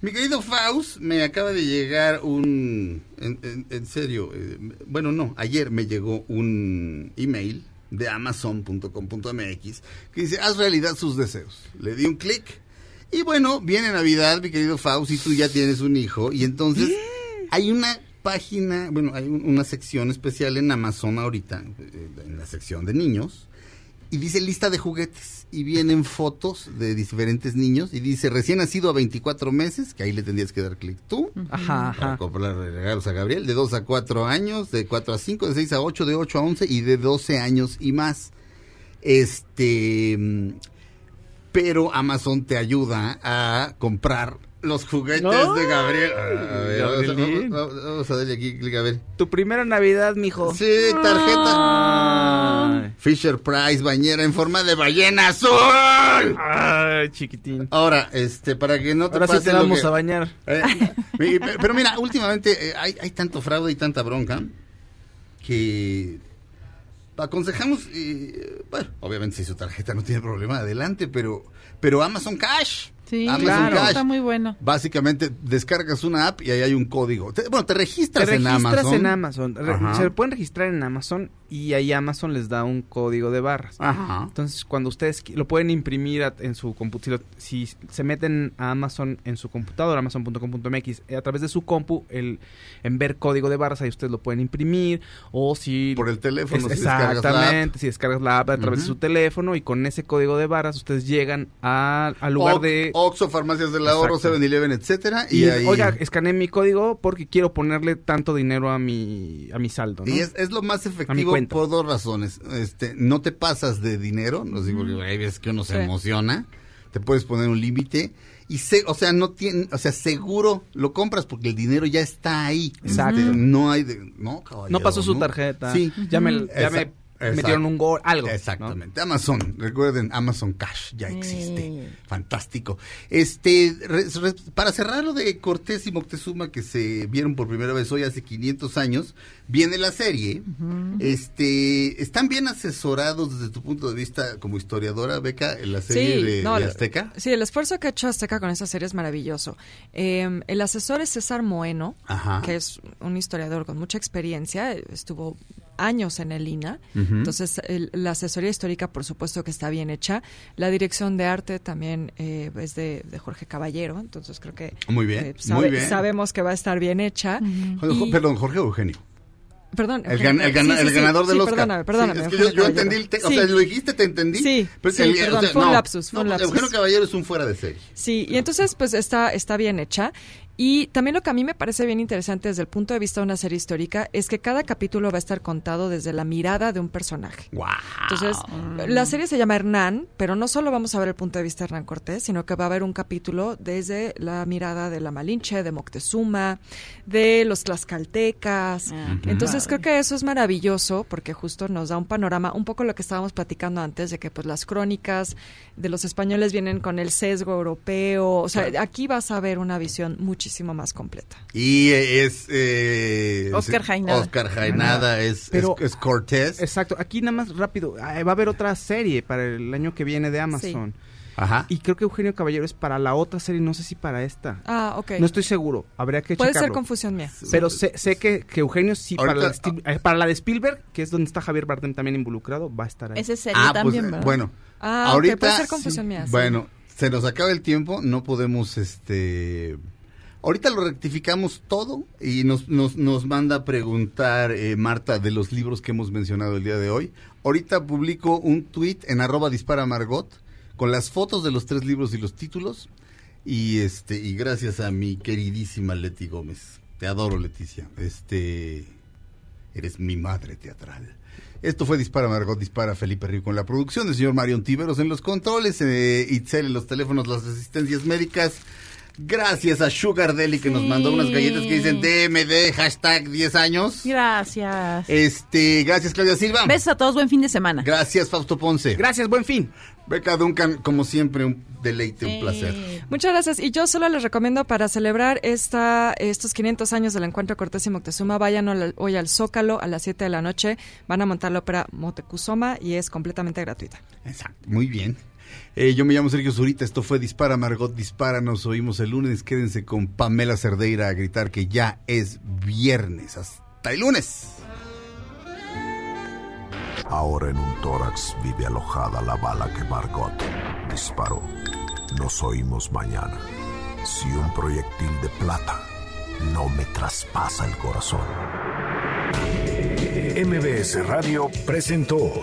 Mi querido Faust, me acaba de llegar un... En, en- en serio, eh, bueno, no, ayer me llegó un email de amazon.com.mx que dice, haz realidad sus deseos. Le di un clic y bueno, viene Navidad, mi querido Faust, y tú ya tienes un hijo y entonces hay una página, bueno, hay un- una sección especial en Amazon ahorita, eh, en la sección de niños, y dice lista de juguetes y vienen fotos de diferentes niños y dice recién nacido a 24 meses, que ahí le tendrías que dar clic tú. Ajá, Para ajá. comprar regalos a Gabriel, de 2 a 4 años, de 4 a 5, de 6 a 8, de 8 a 11 y de 12 años y más. Este, mm, pero Amazon te ayuda a comprar los juguetes No. de Gabriel. A ver, vamos, a- Gabrielín. vamos- vamos a darle aquí clic a ver. Tu primera Navidad, mijo. Sí, tarjeta. Ay. Fisher Price, bañera en forma de ballena azul. Ay, chiquitín. Ahora, este, para que no te Ahora sí te lo vamos que- a bañar. Eh, pero mira, últimamente eh, hay, hay tanto fraude y tanta bronca que aconsejamos, eh, bueno, obviamente si su tarjeta no tiene problema, adelante, pero, pero Amazon Cash. Sí, Amazon claro, Cash. está muy bueno. Básicamente descargas una app y ahí hay un código. Te- bueno, te registras, Te registras en Amazon. en Amazon. Ajá. Se pueden registrar en Amazon y ahí Amazon les da un código de barras. Ajá. Entonces, cuando ustedes lo pueden imprimir a- en su computadora, si, se meten a Amazon en su computadora, amazon.com.mx, eh, a través de su compu, el, en ver código de barras, ahí ustedes lo pueden imprimir. O si. Por el teléfono, Es- si descargas la app. exactamente, si descargas la app a través de su teléfono y con ese código de barras, ustedes llegan a- al lugar de. Oxxo, farmacias del ahorro, Exacto. 7-Eleven, etcétera. Y, Y, ahí... oiga, escaneé mi código porque quiero ponerle tanto dinero a mi, a mi saldo, ¿no? Y es, es lo más efectivo por dos razones. Este, no te pasas de dinero, no porque hay veces que uno se Sí. emociona. Te puedes poner un límite y se, o sea, no tiene, o sea, seguro lo compras porque el dinero ya está ahí. Exacto. Este, no hay de, no, caballero, No pasó su ¿no? tarjeta. Sí. Ya me, ya me Exacto. metieron un gol, algo. ¿no? Exactamente. Amazon, recuerden, Amazon Cash ya existe. Fantástico. Este, re- re- para cerrar lo de Cortés y Moctezuma que se vieron por primera vez hoy hace 500 años, viene la serie. Este, ¿están bien asesorados desde tu punto de vista como historiadora, Beca, en la serie de, no, de el- Azteca? Sí, el esfuerzo que ha hecho Azteca con esa serie es maravilloso. Eh, el asesor es César Moeno, Ajá. que es un historiador con mucha experiencia, estuvo años en el INA, entonces el- la asesoría histórica por supuesto que está bien hecha, la dirección de arte también eh, es de, de Jorge Caballero, entonces creo que Muy bien, eh, muy bien. sabemos que va a estar bien hecha. Y- Perdón, Jorge Eugenio. Perdón, El, Eugenio, gan- el gana- sí, sí, el sí, ganador del Oscar. Perdóname, perdóname. Sí, es que yo, entendí, el te- o sea, lo dijiste, te entendí. Sí, Pero sí, el- perdón, fue un lapsus, fue un no, lapsus. Eugenio Caballero es un fuera de serie. Sí, y entonces pues está, está bien hecha. Y también lo que a mí me parece bien interesante desde el punto de vista de una serie histórica es que cada capítulo va a estar contado desde la mirada de un personaje. ¡Wow! Entonces, la serie se llama Hernán, pero no solo vamos a ver el punto de vista de Hernán Cortés, sino que va a haber un capítulo desde la mirada de la Malinche, de Moctezuma, de los tlaxcaltecas. Ah, Entonces, creo que eso es maravilloso porque justo nos da un panorama, un poco lo que estábamos platicando antes, de que pues las crónicas de los españoles vienen con el sesgo europeo. O sea, aquí vas a ver una visión muchísimo más completa. Y eh, es... eh, Oscar sí, Jaenada. Oscar Jaenada es, Pero- es, es Cortés. Exacto, aquí nada más rápido, ah, va a haber otra serie para el año que viene de Amazon. Ajá. Y creo que Eugenio Caballero es para la otra serie, no sé si para esta. Ah, ok. No estoy seguro, habría que Puede ser confusión mía. Pero sé, sé que, que Eugenio sí, para la, de eh, para la de Spielberg, que es donde está Javier Bardem también involucrado, va a estar ahí. Ese serie Ah, pues, también, eh, ¿verdad? bueno. Ah, ahorita, puede ser confusión mía, sí. Bueno, se nos acaba el tiempo, no podemos, este... Ahorita lo rectificamos todo y nos, nos, nos manda a preguntar eh, Marta de los libros que hemos mencionado el día de hoy. Ahorita publico un tweet en arroba dispara Margot con las fotos de los tres libros y los títulos y este y gracias a mi queridísima Leti Gómez. Te adoro Leticia. Este eres mi madre teatral. Esto fue Dispara Margot, Dispara Felipe Río con la producción del señor Marion Tiveros en los controles, eh, Itzel en los teléfonos, las asistencias médicas. Gracias a Sugar Deli que nos mandó unas galletas que dicen DMD, hashtag 10 años. Gracias. Este, gracias Claudia Silva. Besos a todos, buen fin de semana. Gracias Fausto Ponce. Gracias, buen fin. Beca Duncan, como siempre, un deleite, un placer. Muchas gracias. Y yo solo les recomiendo para celebrar esta, estos 500 años del encuentro Cortés y Moctezuma, vayan hoy al Zócalo a las 7 de la noche. Van a montar la ópera Motecuzoma y es completamente gratuita. Exacto, muy bien. Eh, yo me llamo Sergio Zurita, esto fue Dispara Margot Dispara, nos oímos el lunes, quédense con Pamela Cerdeira a gritar que ya es viernes, hasta el lunes. Ahora en un tórax vive alojada la bala que Margot disparó. Nos oímos mañana. Si un proyectil de plata no me traspasa el corazón. MBS Radio presentó